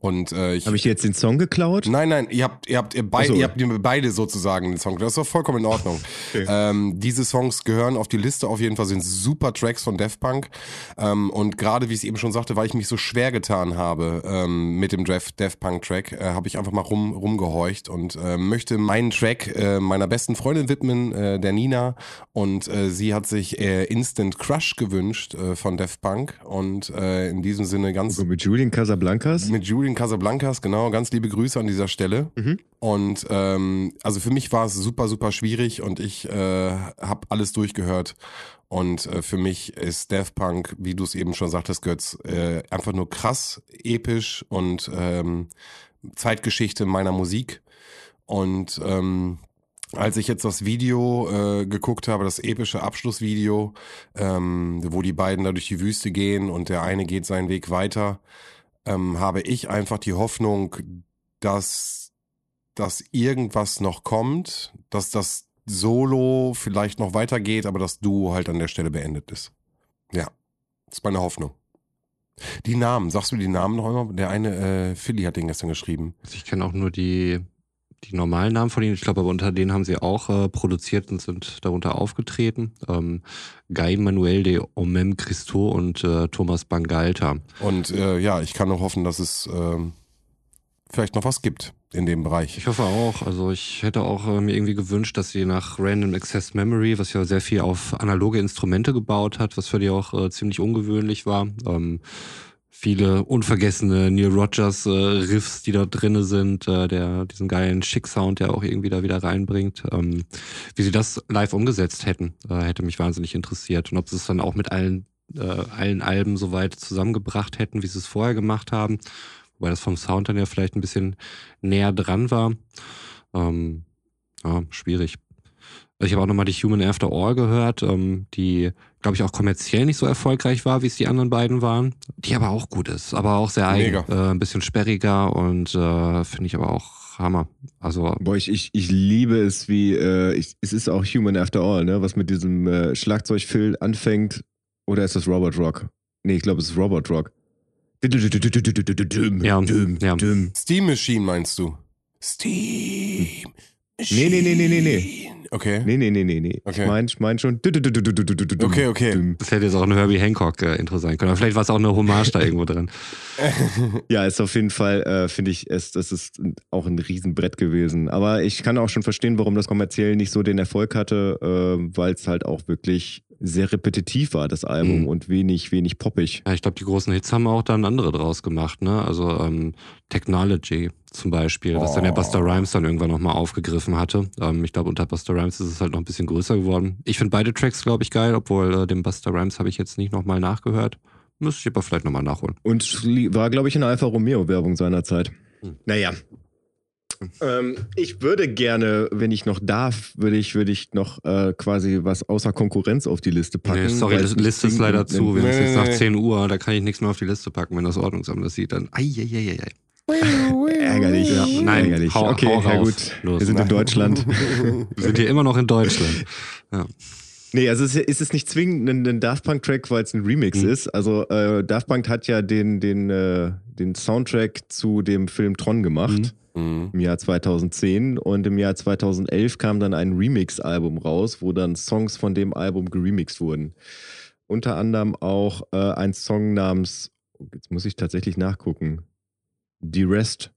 Und äh, ich, Habe ich dir jetzt den Song geklaut? Nein, nein, ihr habt, ihr habt, ihr, Ach so. ihr habt mir beide sozusagen den Song. Das ist doch vollkommen in Ordnung. (laughs) ähm, diese Songs gehören auf die Liste auf jeden Fall, sind super Tracks von Def Punk. Ähm, und gerade, wie ich es eben schon sagte, weil ich mich so schwer getan habe ähm, mit dem Def, Def Punk Track, äh, habe ich einfach mal rum, rumgehorcht und äh, möchte meinen Track äh, meiner besten Freundin widmen, äh, der Nina. Und äh, sie hat sich äh, Instant Crush gewünscht äh, von Def Punk. Und äh, in diesem Sinne ganz So mit Julian Casablancas? mit Julian Casablancas, genau. Ganz liebe Grüße an dieser Stelle. Und ähm, also für mich war es super, super schwierig und ich äh, habe alles durchgehört. Und äh, für mich ist Daft Punk, wie du es eben schon sagtest, Götz, äh, einfach nur krass, episch und ähm, Zeitgeschichte meiner Musik. Und ähm, als ich jetzt das Video äh, geguckt habe, das epische Abschlussvideo, ähm, wo die beiden da durch die Wüste gehen und der eine geht seinen Weg weiter, ähm, habe ich einfach die Hoffnung, dass, dass irgendwas noch kommt, dass das Solo vielleicht noch weitergeht, aber das Duo halt an der Stelle beendet ist. Ja, das ist meine Hoffnung. Die Namen, sagst du die Namen noch einmal? Der eine, äh, Philly hat den gestern geschrieben. Also ich kenne auch nur die, die normalen Namen von ihnen. Ich glaube, aber unter denen haben sie auch äh, produziert und sind darunter aufgetreten. Ähm, Guy Manuel de Omem Christo und äh, Thomas Bangalter. Und äh, ja, ich kann nur hoffen, dass es ähm, vielleicht noch was gibt in dem Bereich. Ich hoffe auch. Also ich hätte auch äh, mir irgendwie gewünscht, dass sie nach Random Access Memory, was ja sehr viel auf analoge Instrumente gebaut hat, was für die auch äh, ziemlich ungewöhnlich war. Ähm, viele unvergessene Neil Rogers äh, Riffs, die da drinne sind, äh, der diesen geilen Schick-Sound, der auch irgendwie da wieder reinbringt. Ähm, wie sie das live umgesetzt hätten, äh, hätte mich wahnsinnig interessiert. Und ob sie es dann auch mit allen, äh, allen Alben so weit zusammengebracht hätten, wie sie es vorher gemacht haben. Wobei das vom Sound dann ja vielleicht ein bisschen näher dran war. Ähm, ja, schwierig. Ich habe auch nochmal die Human After All gehört, ähm, die, glaube ich, auch kommerziell nicht so erfolgreich war, wie es die anderen beiden waren. Die aber auch gut ist, aber auch sehr eigen. Äh, ein bisschen sperriger und äh, finde ich aber auch Hammer. Also, Boah, ich, ich, ich liebe es, wie, äh, ich, es ist auch Human After All, ne? Was mit diesem äh, Schlagzeugfill anfängt. Oder ist das Robot Rock? Nee, ich glaube, es ist Robot Rock. Ja, ja. Steam Machine meinst du? Steam Nee, nee, nee, nee, nee, nee. Okay. Nee, nee, nee, nee, nee. Okay. Ich mein, ich mein schon. Okay, okay. das hätte jetzt auch ein Herbie Hancock-Intro sein können. Aber vielleicht war es auch eine Hommage da irgendwo drin. Ja, ist auf jeden Fall, äh, finde ich, es, das ist auch ein Riesenbrett gewesen. Aber ich kann auch schon verstehen, warum das kommerziell nicht so den Erfolg hatte, äh, weil es halt auch wirklich sehr repetitiv war, das Album, Mhm. und wenig, wenig poppig. Ja, ich glaube, die großen Hits haben auch dann andere draus gemacht, ne? Also ähm, Technology zum Beispiel, was dann Oh. Buster Rhymes dann irgendwann nochmal aufgegriffen hatte. Ähm, ich glaube, unter Buster Rhymes ist es halt noch ein bisschen größer geworden. Ich finde beide Tracks, glaube ich, geil, obwohl äh, den Buster Rhymes habe ich jetzt nicht nochmal nachgehört. Müsste ich aber vielleicht nochmal nachholen. Und war, glaube ich, in der Alfa Romeo-Werbung seinerzeit. Hm. Naja. Ähm, ich würde gerne, wenn ich noch darf, würde ich, würde ich noch äh, quasi was außer Konkurrenz auf die Liste packen. Nee, sorry, die es Liste ist leider zu. Wir Nee, sind jetzt nach nee. 10 Uhr, da kann ich nichts mehr auf die Liste packen, wenn das Ordnungsamt das sieht. Dann ai, (laughs) Ärgerlich. Ja, nein, ärgerlich. hau- okay, hau ja gut. Los. Wir sind in Deutschland. Wir sind hier immer noch in Deutschland. Nee, also es ist, ist es nicht zwingend ein, ein Daft Punk-Track, weil es ein Remix Mhm. ist. Also äh, Daft Punk hat ja den, den, äh, den Soundtrack zu dem Film Tron gemacht. Mhm. Im Jahr 2010 und im Jahr 2011 kam dann ein Remix-Album raus, wo dann Songs von dem Album geremixed wurden. Unter anderem auch äh, ein Song namens, jetzt muss ich tatsächlich nachgucken, The Rest,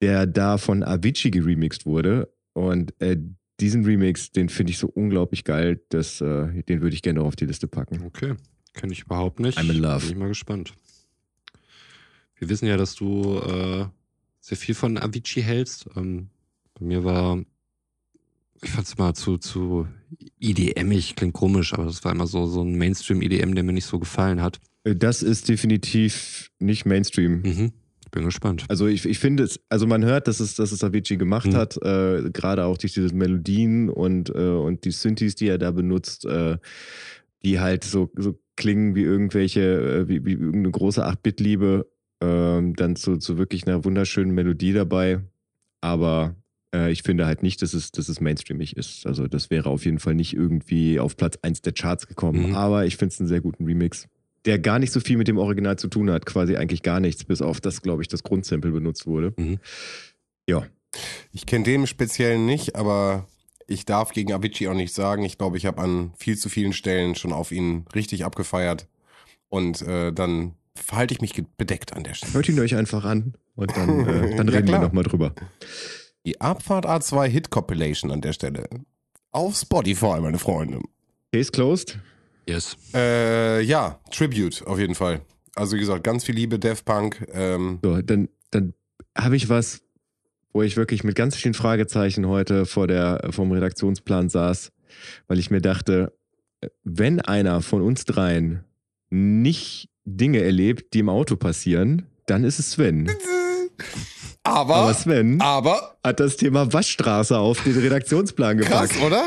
der da von Avicii geremixed wurde. Und äh, diesen Remix, den finde ich so unglaublich geil, dass, äh, den würde ich gerne noch auf die Liste packen. Okay, kenne ich überhaupt nicht. I'm in love. Bin ich mal gespannt. Wir wissen ja, dass du äh, sehr viel von Avicii hältst. Ähm, bei mir war, ich fand es mal zu, zu IDM-ig, klingt komisch, aber das war immer so, so ein Mainstream-IDM, der mir nicht so gefallen hat. Äh, Das ist definitiv nicht Mainstream. Mhm. Bin gespannt. Also ich, ich finde es, also man hört, dass es, dass es Avicii gemacht Mhm. hat, äh, gerade auch durch diese Melodien und, äh, und die Synthes, die er da benutzt, äh, die halt so, so klingen wie irgendwelche, äh, wie, wie irgendeine große 8-Bit-Liebe, ähm, dann zu, zu wirklich einer wunderschönen Melodie dabei. Aber äh, ich finde halt nicht, dass es, dass es mainstreamig ist. Also das wäre auf jeden Fall nicht irgendwie auf Platz 1 der Charts gekommen. Mhm. Aber ich finde es einen sehr guten Remix. der gar nicht so viel mit dem Original zu tun hat, quasi eigentlich gar nichts, bis auf das, glaube ich, das Grundsample benutzt wurde. Mhm. Ja. Ich kenne den Speziellen nicht, aber ich darf gegen Avicii auch nicht sagen. Ich glaube, ich habe an viel zu vielen Stellen schon auf ihn richtig abgefeiert. Und äh, dann verhalte ich mich bedeckt an der Stelle. Hört ihn euch einfach an und dann, äh, (laughs) dann Ja, reden wir klar. nochmal drüber. Die Abfahrt A2 Hit Compilation an der Stelle. Auf Spotify, meine Freunde. Case closed. Yes. Äh, ja, Tribute auf jeden Fall. Also wie gesagt, ganz viel Liebe, Def Punk. Ähm, So, dann, dann habe ich was, wo ich wirklich mit ganz vielen Fragezeichen heute vor der, vom Redaktionsplan saß, weil ich mir dachte, wenn einer von uns dreien nicht Dinge erlebt, die im Auto passieren, dann ist es Sven. aber, Aber Sven aber, hat das Thema Waschstraße auf den Redaktionsplan krass, gepackt. oder?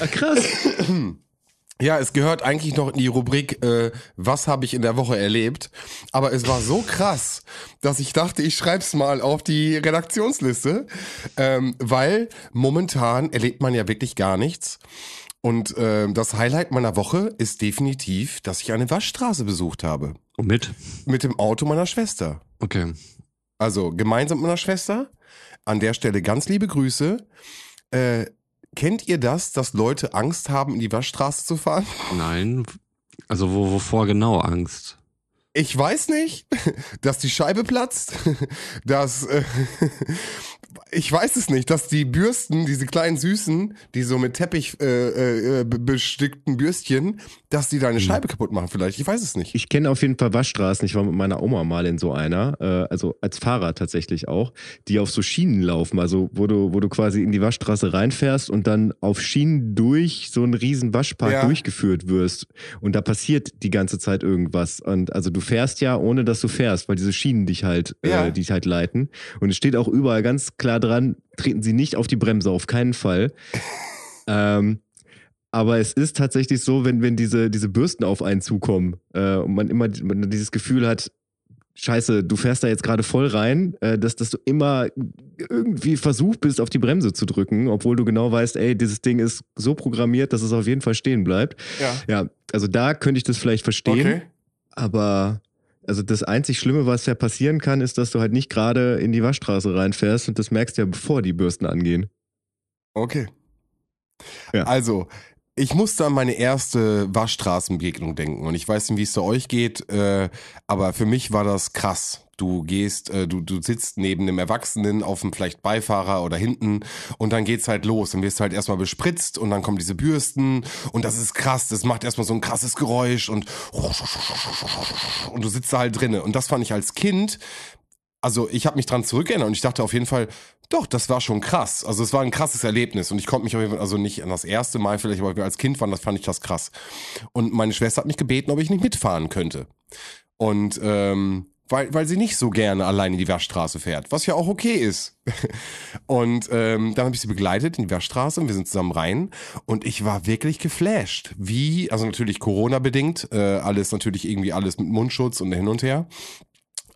Ah, krass. Ja, es gehört eigentlich noch in die Rubrik, äh, was habe ich in der Woche erlebt. Aber es war so krass, dass ich dachte, ich schreib's mal auf die Redaktionsliste, ähm, weil momentan erlebt man ja wirklich gar nichts. Und ähm, das Highlight meiner Woche ist definitiv, dass ich eine Waschstraße besucht habe. Womit? Mit dem Auto meiner Schwester. Okay. Also gemeinsam mit meiner Schwester. An der Stelle ganz liebe Grüße. Äh, kennt ihr das, dass Leute Angst haben, in die Waschstraße zu fahren? Nein. Also wo, wovor genau Angst? Ich weiß nicht, (laughs) dass die Scheibe platzt, (laughs) dass äh, (laughs) ich weiß es nicht, dass die Bürsten, diese kleinen süßen, die so mit Teppich äh, äh, be- bestückten Bürstchen, dass die deine Scheibe kaputt machen vielleicht. Ich weiß es nicht. Ich kenne auf jeden Fall Waschstraßen. Ich war mit meiner Oma mal in so einer, äh, also als Fahrer tatsächlich auch, die auf so Schienen laufen. Also wo du, wo du quasi in die Waschstraße reinfährst und dann auf Schienen durch so einen riesen Waschpark Ja. durchgeführt wirst. Und da passiert die ganze Zeit irgendwas. Und also du fährst ja, ohne dass du fährst, weil diese Schienen dich halt, Ja. äh, dich halt leiten. Und es steht auch überall ganz klar dran, treten Sie nicht auf die Bremse, auf keinen Fall. (laughs) ähm, aber es ist tatsächlich so, wenn, wenn diese, diese Bürsten auf einen zukommen äh, und man immer man dieses Gefühl hat, Scheiße, du fährst da jetzt gerade voll rein, äh, dass, dass du immer irgendwie versucht bist, auf die Bremse zu drücken, obwohl du genau weißt, ey, dieses Ding ist so programmiert, dass es auf jeden Fall stehen bleibt. Ja. Ja, also da könnte ich das vielleicht verstehen, Okay. Aber also das einzig Schlimme, was ja passieren kann, ist, dass du halt nicht gerade in die Waschstraße reinfährst und das merkst du ja, bevor die Bürsten angehen. Okay. Ja. Also, ich musste an meine erste Waschstraßenbegegnung denken und ich weiß nicht, wie es zu euch geht, äh, aber für mich war das krass. Du gehst, äh, du, du sitzt neben einem Erwachsenen auf dem vielleicht Beifahrer oder hinten und dann geht's halt los. Dann wirst du halt erstmal bespritzt und dann kommen diese Bürsten und das ist krass. Das macht erstmal so ein krasses Geräusch und und du sitzt da halt drinne. Und das fand ich als Kind also ich habe mich dran zurückerinnert und ich dachte auf jeden Fall, doch, das war schon krass. Also es war ein krasses Erlebnis und ich konnte mich auf jeden Fall, also nicht an das erste Mal vielleicht, aber als Kind fand, das fand ich das krass. Und meine Schwester hat mich gebeten, ob ich nicht mitfahren könnte. Und ähm, weil, weil sie nicht so gerne alleine die Waschstraße fährt, was ja auch okay ist. (laughs) Und ähm, dann habe ich sie begleitet in die Waschstraße und wir sind zusammen rein und ich war wirklich geflasht. Wie, also natürlich Corona-bedingt, äh, alles natürlich irgendwie alles mit Mundschutz und hin und her.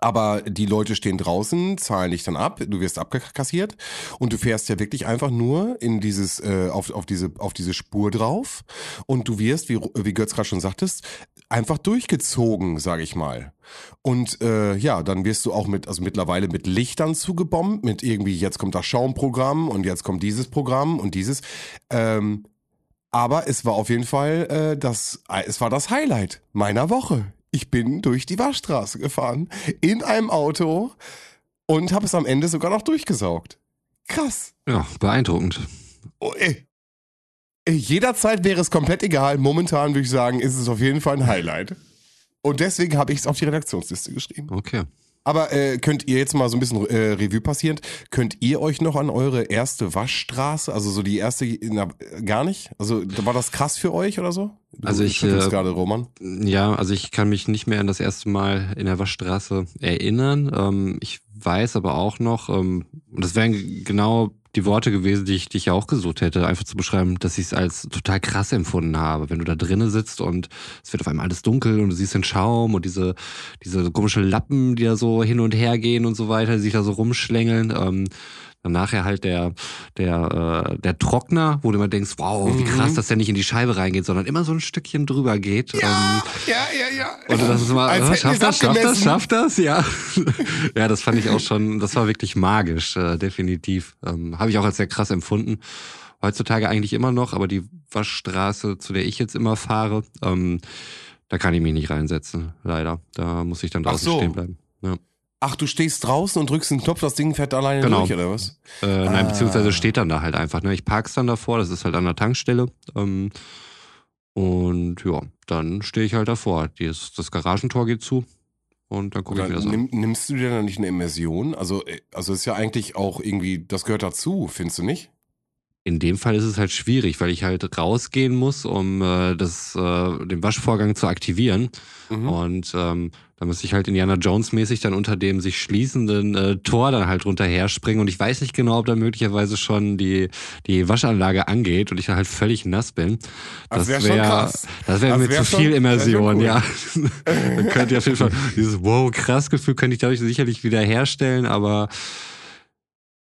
Aber die Leute stehen draußen, zahlen dich dann ab, du wirst abgekassiert und du fährst ja wirklich einfach nur in dieses, äh, auf, auf, diese, auf diese Spur drauf und du wirst, wie, wie Götz gerade schon sagtest, einfach durchgezogen, sage ich mal. Und äh, ja, dann wirst du auch mit, also mittlerweile mit Lichtern zugebombt, mit irgendwie, jetzt kommt das Schaumprogramm und jetzt kommt dieses Programm und dieses. Ähm, aber es war auf jeden Fall äh, das, es war das Highlight meiner Woche. Ich bin durch die Waschstraße gefahren in einem Auto und habe es am Ende sogar noch durchgesaugt. Krass. Ja, beeindruckend. Oh, ey. Jederzeit wäre es komplett egal. Momentan würde ich sagen, ist es auf jeden Fall ein Highlight. Und deswegen habe ich es auf die Redaktionsliste geschrieben. Okay. Aber äh, könnt ihr jetzt mal so ein bisschen äh, Revue passierend, könnt ihr euch noch an eure erste Waschstraße, also so die erste, na, gar nicht? Also war das krass für euch oder so? Du Also ich, äh, gerade, Roman. Ja, also ich kann mich nicht mehr an das erste Mal in der Waschstraße erinnern. Ähm, ich weiß aber auch noch, ähm, und das wären genau die Worte gewesen, die ich, die ich auch gesucht hätte, einfach zu beschreiben, dass ich es als total krass empfunden habe, wenn du da drinnen sitzt und es wird auf einmal alles dunkel und du siehst den Schaum und diese, diese komischen Lappen, die da so hin und her gehen und so weiter, die sich da so rumschlängeln. Ähm, Dann nachher halt der, der, äh, der Trockner, wo du immer denkst, wow, wie krass, Mhm. dass der nicht in die Scheibe reingeht, sondern immer so ein Stückchen drüber geht. Ja, Ähm, ja, ja, ja. und du dachtest immer, äh, schafft das, schafft das, schafft das, ja. (laughs) ja, das fand ich auch schon, das war wirklich magisch, äh, definitiv. Ähm, Habe ich auch als sehr krass empfunden. Heutzutage eigentlich immer noch, aber die Waschstraße, zu der ich jetzt immer fahre, ähm, da kann ich mich nicht reinsetzen, leider. Da muss ich dann draußen so. stehen bleiben. Ja. Ach, du stehst draußen und drückst den Knopf, das Ding fährt alleine Genau. durch, oder was? Äh, nein, Ah. beziehungsweise steht dann da halt einfach. Ne? Ich park's dann davor, das ist halt an der Tankstelle. Ähm, und ja, dann stehe ich halt davor. Die ist, das Garagentor geht zu und dann gucke ich mir das an. nimm, nimmst du dir dann nicht eine Immersion? Also, äh, also ist ja eigentlich auch irgendwie, das gehört dazu, findest du nicht? In dem Fall ist es halt schwierig, weil ich halt rausgehen muss, um äh, das, äh, den Waschvorgang zu aktivieren. Mhm. Und ähm, da müsste ich halt Indiana Jones mäßig dann unter dem sich schließenden äh, Tor dann halt runterher springen. Und ich weiß nicht genau, ob da möglicherweise schon die, die Waschanlage angeht und ich dann halt völlig nass bin. Das wär schon krass. Das wäre mir wär zu viel Immersion, cool. ja. (laughs) dann könnte ich auf jeden Fall dieses wow, krass Gefühl könnte ich dadurch sicherlich wieder herstellen, aber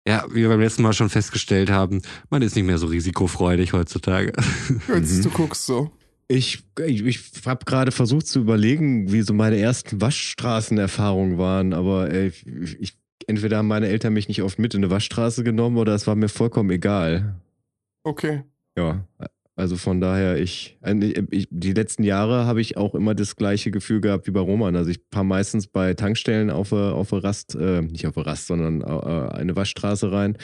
ja, wie wir beim letzten Mal schon festgestellt haben, man ist nicht mehr so risikofreudig heutzutage. (laughs) Mhm. du guckst so. Ich, ich, ich habe gerade versucht zu überlegen, wie so meine ersten Waschstraßenerfahrungen waren, aber ich, ich, entweder haben meine Eltern mich nicht oft mit in eine Waschstraße genommen oder es war mir vollkommen egal. Okay. Ja, also von daher, ich, ich die letzten Jahre habe ich auch immer das gleiche Gefühl gehabt wie bei Roman. Also ich fahre meistens bei Tankstellen auf eine, auf eine Rast, äh, nicht auf eine Rast, sondern äh, eine Waschstraße rein,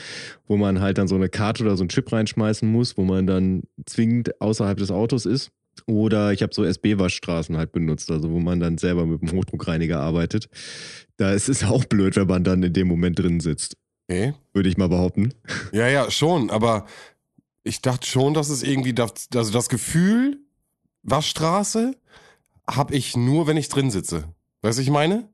wo man halt dann so eine Karte oder so einen Chip reinschmeißen muss, wo man dann zwingend außerhalb des Autos ist. Oder ich habe so SB-Waschstraßen halt benutzt, also wo man dann selber mit dem Hochdruckreiniger arbeitet. Da ist es auch blöd, wenn man dann in dem Moment drin sitzt, Okay. würde ich mal behaupten. Ja, ja, schon, aber ich dachte schon, dass es irgendwie, das, also das Gefühl, Waschstraße, habe ich nur, wenn ich drin sitze. Weißt du, ich meine?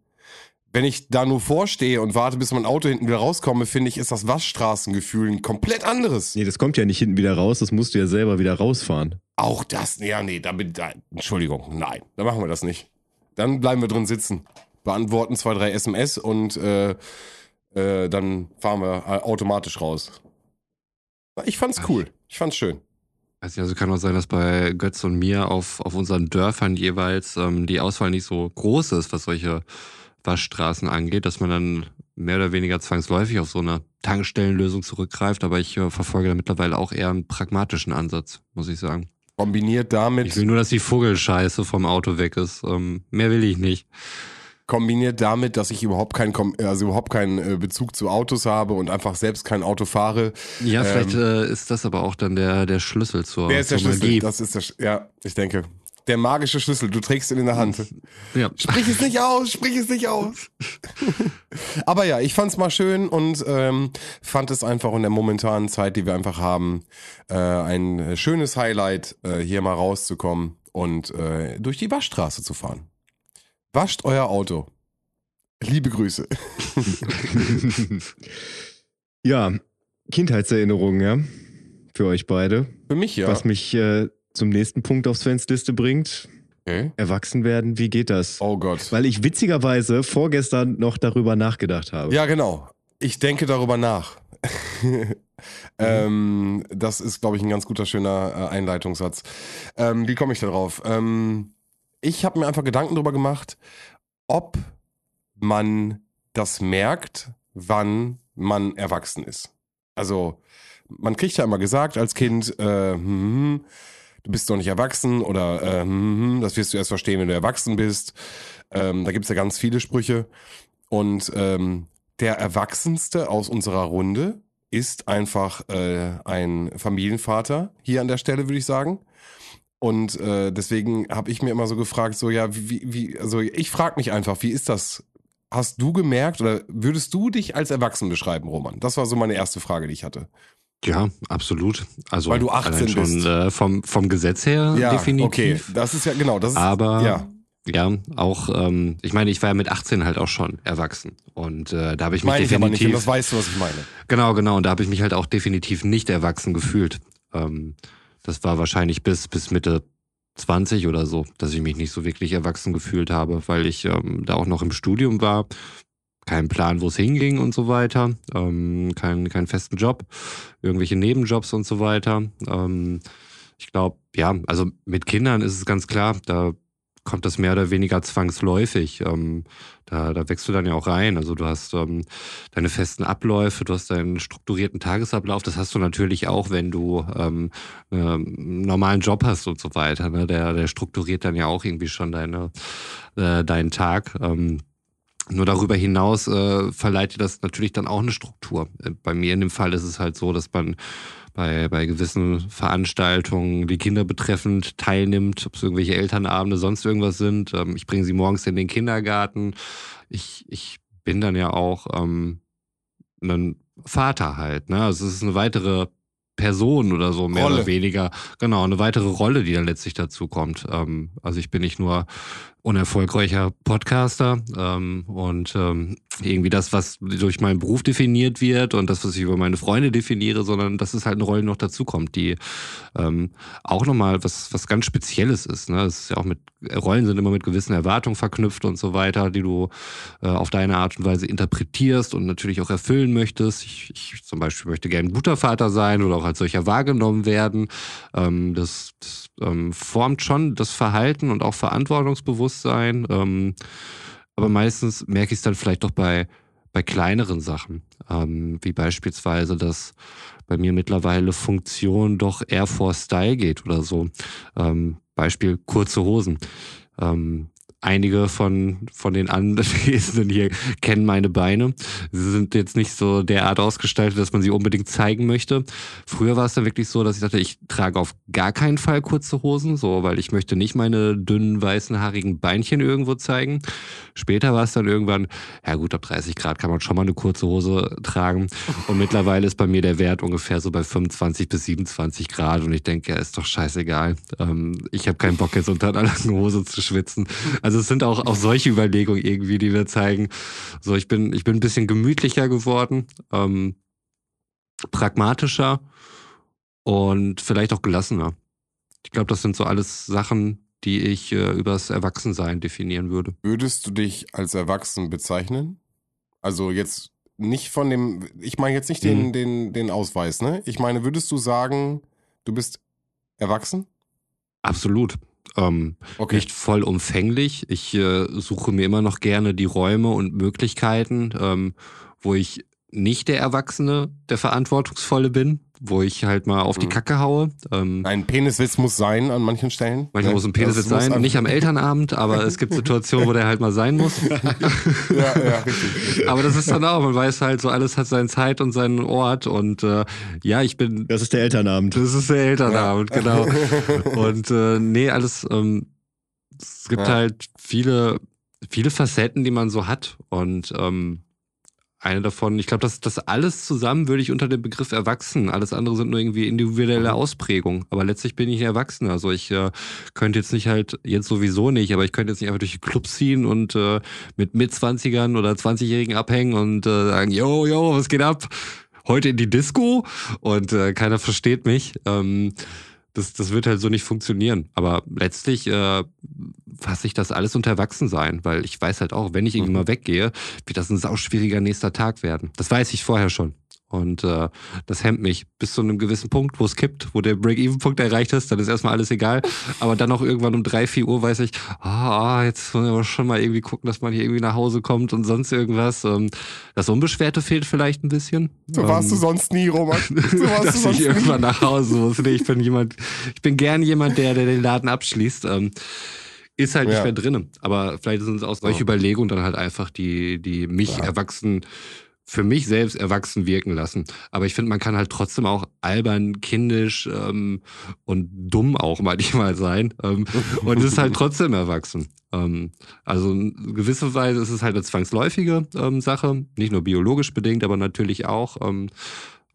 Wenn ich da nur vorstehe und warte, bis mein Auto hinten wieder rauskomme, finde ich, ist das Waschstraßengefühl ein komplett anderes. Nee, das kommt ja nicht hinten wieder raus, das musst du ja selber wieder rausfahren. Auch das, ja, nee, da bin da, Entschuldigung, nein, da machen wir das nicht. Dann bleiben wir drin sitzen, beantworten zwei, drei SMS und äh, äh, dann fahren wir äh, automatisch raus. Ich fand's cool, ich fand's schön. Nicht, also kann auch sein, dass bei Götz und mir auf, auf unseren Dörfern jeweils ähm, die Auswahl nicht so groß ist, was solche Waschstraßen angeht, dass man dann mehr oder weniger zwangsläufig auf so eine Tankstellenlösung zurückgreift. Aber ich äh, verfolge da mittlerweile auch eher einen pragmatischen Ansatz, muss ich sagen. Kombiniert damit, Ich will nur, dass die Vogelscheiße vom Auto weg ist. Ähm, mehr will ich nicht. Kombiniert damit, dass ich überhaupt keinen, also überhaupt keinen äh, Bezug zu Autos habe und einfach selbst kein Auto fahre. Ja, Ähm, vielleicht äh, ist das aber auch dann der, der Schlüssel zur, Wer ist der Schlüssel? Magie. Das ist der, Sch- ja, ich denke. Der magische Schlüssel, du trägst ihn in der Hand. Ja. Sprich es nicht aus, sprich es nicht aus. (laughs) Aber ja, ich fand's mal schön und ähm, fand es einfach in der momentanen Zeit, die wir einfach haben, äh, ein schönes Highlight, äh, hier mal rauszukommen und äh, durch die Waschstraße zu fahren. Wascht euer Auto. Liebe Grüße. (laughs) ja, Kindheitserinnerungen, ja, für euch beide. Für mich ja. Was mich äh, zum nächsten Punkt auf Svens Liste bringt. Okay. Erwachsen werden, wie geht das? Oh Gott. Weil ich witzigerweise vorgestern noch darüber nachgedacht habe. Ja, genau. Ich denke darüber nach. (laughs) (laughs) ähm, das ist, glaube ich, ein ganz guter, schöner äh, Einleitungssatz. Ähm, wie komme ich da drauf? Ähm, ich habe mir einfach Gedanken darüber gemacht, ob man das merkt, wann man erwachsen ist. Also, man kriegt ja immer gesagt als Kind, äh, hm, hm, du bist doch nicht erwachsen oder äh, hm, hm, das wirst du erst verstehen, wenn du erwachsen bist. Ähm, da gibt's ja ganz viele Sprüche. Und ähm, der Erwachsenste aus unserer Runde ist einfach äh, ein Familienvater hier an der Stelle, würde ich sagen. Und äh, deswegen habe ich mir immer so gefragt, so ja, wie, wie also ich frage mich einfach, wie ist das? Hast du gemerkt oder würdest du dich als erwachsen beschreiben, Roman? Das war so meine erste Frage, die ich hatte. Ja, absolut. Also Weil du 18 allein schon bist. Äh, vom, vom Gesetz her Ja, definitiv. okay, das ist ja genau, das ist Aber ja. ja, auch, ähm, ich meine, ich war ja mit 18 halt auch schon erwachsen. Und äh, da habe ich mich Meine ich aber nicht, definitiv. das weißt du, was ich meine. genau, genau. Und da habe ich mich halt auch definitiv nicht erwachsen gefühlt. Ähm, das war wahrscheinlich bis, bis Mitte 20 oder so, dass ich mich nicht so wirklich erwachsen gefühlt habe, weil ich ähm, da auch noch im Studium war. keinen Plan, wo es hinging und so weiter, ähm, keinen keinen festen Job, irgendwelche Nebenjobs und so weiter. Ähm, ich glaube, ja, also mit Kindern ist es ganz klar, da kommt das mehr oder weniger zwangsläufig. Ähm, da, da wächst du dann ja auch rein. Also du hast ähm, deine festen Abläufe, du hast deinen strukturierten Tagesablauf. Das hast du natürlich auch, wenn du ähm, einen normalen Job hast und so weiter. Ne? Der, der strukturiert dann ja auch irgendwie schon deine, äh, deinen Tag. Ähm, nur darüber hinaus äh, verleiht dir das natürlich dann auch eine Struktur. Äh, bei mir in dem Fall ist es halt so, dass man bei, bei gewissen Veranstaltungen, die Kinder betreffend, teilnimmt, ob es irgendwelche Elternabende, sonst irgendwas sind. Ähm, ich bringe sie morgens in den Kindergarten. Ich, ich bin dann ja auch ähm, ein Vater halt. Ne? Also es ist eine weitere Person oder so, mehr Rolle. oder weniger. Genau, eine weitere Rolle, die dann letztlich dazu kommt. Ähm, also ich bin nicht nur unerfolgreicher Podcaster ähm, und ähm, irgendwie das, was durch meinen Beruf definiert wird und das, was ich über meine Freunde definiere, sondern dass es halt eine Rolle noch dazukommt, die ähm, auch nochmal was, was ganz Spezielles ist. Ne? Es ist ja auch mit, Rollen sind immer mit gewissen Erwartungen verknüpft und so weiter, die du äh, auf deine Art und Weise interpretierst und natürlich auch erfüllen möchtest. Ich, ich zum Beispiel möchte gerne ein guter Vater sein oder auch als solcher wahrgenommen werden. Ähm, das, das ähm, formt schon das Verhalten und auch Verantwortungsbewusstsein. Ähm, aber meistens merke ich es dann vielleicht doch bei, bei kleineren Sachen, ähm, wie beispielsweise, dass bei mir mittlerweile Funktion doch eher vor Style geht oder so. Ähm, Beispiel kurze Hosen. Ähm, einige von, von den Anwesenden hier kennen meine Beine. Sie sind jetzt nicht so derart ausgestaltet, dass man sie unbedingt zeigen möchte. Früher war es dann wirklich so, dass ich dachte, ich trage auf gar keinen Fall kurze Hosen, so, weil ich möchte nicht meine dünnen, weißen, haarigen Beinchen irgendwo zeigen. Später war es dann irgendwann, ja gut, ab 30 Grad kann man schon mal eine kurze Hose tragen. Und mittlerweile ist bei mir der Wert ungefähr so bei 25 bis 27 Grad. Und ich denke, ja, ist doch scheißegal. Ähm, ich habe keinen Bock jetzt unter einer langen Hose zu schwitzen. Also also es sind auch, auch solche Überlegungen irgendwie, die wir zeigen. So, ich bin, ich bin ein bisschen gemütlicher geworden, ähm, pragmatischer und vielleicht auch gelassener. Ich glaube, das sind so alles Sachen, die ich äh, übers Erwachsensein definieren würde. Würdest du dich als erwachsen bezeichnen? Also jetzt nicht von dem, ich meine jetzt nicht den, mhm. den, den Ausweis, ne? Ich meine, würdest du sagen, du bist erwachsen? Absolut. Ähm, okay. Nicht vollumfänglich. Ich äh, suche mir immer noch gerne die Räume und Möglichkeiten, ähm, wo ich nicht der Erwachsene, der Verantwortungsvolle bin, wo ich halt mal auf die mhm. Kacke haue. Ähm, ein Peniswitz muss sein an manchen Stellen. Manchmal ja, muss ein Peniswitz sein, nicht am (laughs) Elternabend, aber es gibt Situationen, wo der halt mal sein muss. (laughs) ja, ja, richtig. Aber das ist dann auch, man weiß halt, so alles hat seine Zeit und seinen Ort und äh, ja, ich bin... Das ist der Elternabend. Das ist der Elternabend, ja. genau. (laughs) Und äh, nee, alles, ähm, es gibt halt viele, viele Facetten, die man so hat und ähm, eine davon, ich glaube, das, das alles zusammen würde ich unter dem Begriff erwachsen. Alles andere sind nur irgendwie individuelle. Ausprägungen. Aber letztlich bin ich ein Erwachsener. Also ich äh, könnte jetzt nicht halt, jetzt sowieso nicht, aber ich könnte jetzt nicht einfach durch die Club ziehen und äh, mit Mitzwanzigern oder 20-Jährigen abhängen und äh, sagen, yo, yo, was geht ab? Heute in die Disco und äh, keiner versteht mich. Ähm, das, das wird halt so nicht funktionieren. Aber letztlich äh, fasse ich das alles unter Erwachsensein, weil ich weiß halt auch, wenn ich irgendwann mhm. mal weggehe, wird das ein sauschwieriger nächster Tag werden. Das weiß ich vorher schon. Und äh, das hemmt mich bis zu einem gewissen Punkt, wo es kippt, wo der Break-Even-Punkt erreicht ist, dann ist erstmal alles egal. Aber dann auch irgendwann um drei, vier Uhr weiß ich, ah, ah jetzt muss man schon mal irgendwie gucken, dass man hier irgendwie nach Hause kommt und sonst irgendwas. Ähm, das Unbeschwerte fehlt vielleicht ein bisschen. So warst ähm, du sonst nie, Roman. (laughs) So warst dass du sonst ich irgendwann nach Hause muss. Nee, ich bin jemand, ich bin gern jemand, der, der den Laden abschließt. Ähm, ist halt ja. nicht mehr drin. Aber vielleicht sind es auch solche. Überlegungen dann halt einfach, die, die mich ja. erwachsen für mich selbst erwachsen wirken lassen. Aber ich finde, man kann halt trotzdem auch albern, kindisch ähm, und dumm auch manchmal sein. Ähm, und ist halt trotzdem erwachsen. Ähm, also in gewisser Weise ist es halt eine zwangsläufige ähm, Sache, nicht nur biologisch bedingt, aber natürlich auch.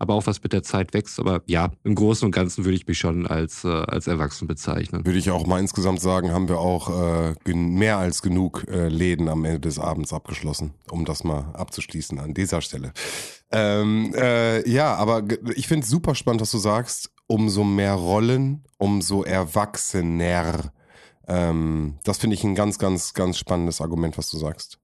Aber auch was mit der Zeit wächst. Aber ja, im Großen und Ganzen würde ich mich schon als, äh, als erwachsen bezeichnen. Würde ich auch mal insgesamt sagen, haben wir auch äh, mehr als genug äh, Läden am Ende des Abends abgeschlossen, um das mal abzuschließen an dieser Stelle. Ähm, äh, ja, aber ich finde es super spannend, was du sagst. Umso mehr Rollen, umso erwachsener. Ähm, das finde ich ein ganz, ganz, ganz spannendes Argument, was du sagst.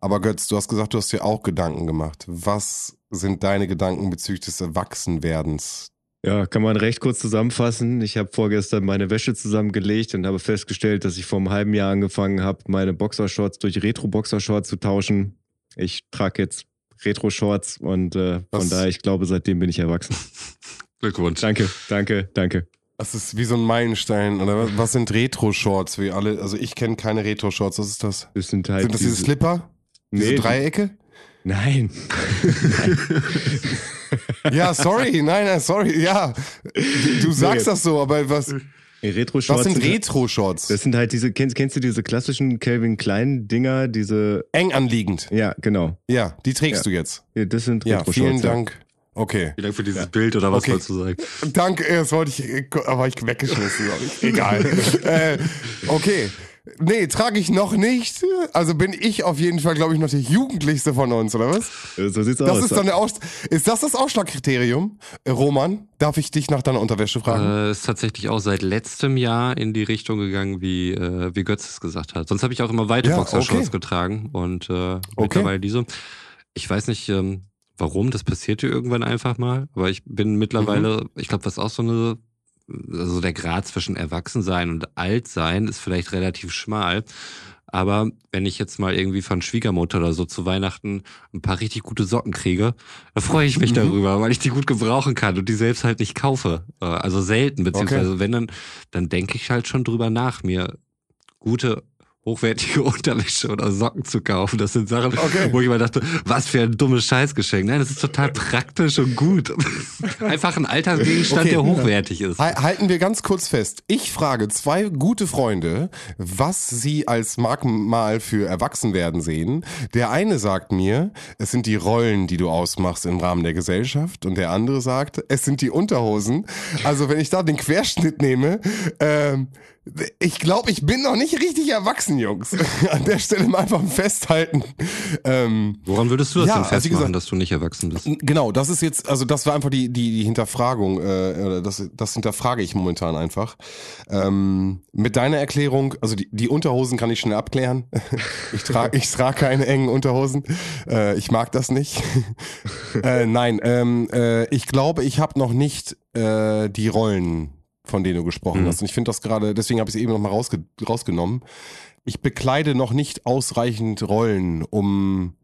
Aber Götz, du hast gesagt, du hast dir auch Gedanken gemacht. Was sind deine Gedanken bezüglich des Erwachsenwerdens? Ja, kann man recht kurz zusammenfassen. Ich habe vorgestern meine Wäsche zusammengelegt und habe festgestellt, dass ich vor einem halben Jahr angefangen habe, meine Boxershorts durch Retro-Boxershorts zu tauschen. Ich trage jetzt Retro-Shorts und äh, von daher, ich glaube, seitdem bin ich erwachsen. (laughs) Glückwunsch. Danke, danke, danke. Das ist wie so ein Meilenstein. Oder was- was sind Retro-Shorts? Wie alle, also ich kenne keine Retro-Shorts. Was ist das? Das sind halt Sind das diese Slipper? Diese Nee, Dreiecke? Nein. (laughs) Ja, sorry, nein, nein, sorry, ja. Du, sagst Nee. das so, aber was, Retro-Shorts was sind sind- Retro-Shorts? Das sind halt diese, kennst, kennst du diese klassischen Calvin Klein Dinger, diese, Eng anliegend. ja, genau. Ja, die trägst Ja. du jetzt. Ja, Das sind Ja, Retro-Shorts. vielen ja. Dank. Okay. Vielen Dank für dieses Bild oder was Okay. wolltest du sagen? Danke, das wollte ich, aber ich weggeschmissen, glaube ich. Egal. (laughs) äh, okay. Nee, trage ich noch nicht. Also bin ich auf jeden Fall, glaube ich, noch der Jugendlichste von uns, oder was? Äh, So sieht's Das aus. ist dann der Aus Ist das das Ausschlagkriterium? Äh, Roman, darf ich dich nach deiner Unterwäsche fragen? Äh, ist tatsächlich auch seit letztem Jahr in die Richtung gegangen, wie, äh, wie Götz es gesagt hat. Sonst habe ich auch immer weite Ja, Boxershorts okay. getragen und äh, mittlerweile diese. Ich weiß nicht, ähm, warum, das passierte irgendwann einfach mal, aber ich bin mittlerweile, Mhm. ich glaube, was auch so eine, also der Grad zwischen Erwachsensein und Altsein ist vielleicht relativ schmal. Aber wenn ich jetzt mal irgendwie von Schwiegermutter oder so zu Weihnachten ein paar richtig gute Socken kriege, da freue ich mich Mhm. darüber, weil ich die gut gebrauchen kann und die selbst halt nicht kaufe. Äh, Also selten, beziehungsweise wenn dann, dann denke ich halt schon drüber nach, mir gute hochwertige (laughs) Unterwäsche oder Socken zu kaufen. Das sind Sachen, Okay. wo ich immer dachte, was für ein dummes Scheißgeschenk. Nein, das ist total praktisch und gut. Einfach ein Alltagsgegenstand, Okay. der hochwertig ist. Hal- Halten wir ganz kurz fest. Ich frage zwei gute Freunde, was sie als Merkmal für Erwachsenwerden sehen. Der eine sagt mir, es sind die Rollen, die du ausmachst im Rahmen der Gesellschaft. Und der andere sagt, es sind die Unterhosen. Also wenn ich da den Querschnitt nehme, ähm, ich glaube, ich bin noch nicht richtig erwachsen, Jungs. (laughs) An der Stelle mal einfach festhalten. Ähm, Woran würdest du das Ja, denn also festmachen, gesagt- dass du nicht erwachsen bist? Genau, das ist jetzt, also das war einfach die, die, die Hinterfragung, äh, oder das, das hinterfrage ich momentan einfach. Ähm, mit deiner Erklärung, also die, die Unterhosen kann ich schnell abklären. (laughs) Ich trage ich trage keine engen Unterhosen. Äh, ich mag das nicht. (laughs) äh, nein, ähm, äh, ich glaube, ich habe noch nicht äh, die Rollen, von denen du gesprochen Mhm. hast. Und ich finde das gerade, deswegen habe ich es eben noch mal rausge rausgenommen. Ich bekleide noch nicht ausreichend Rollen, um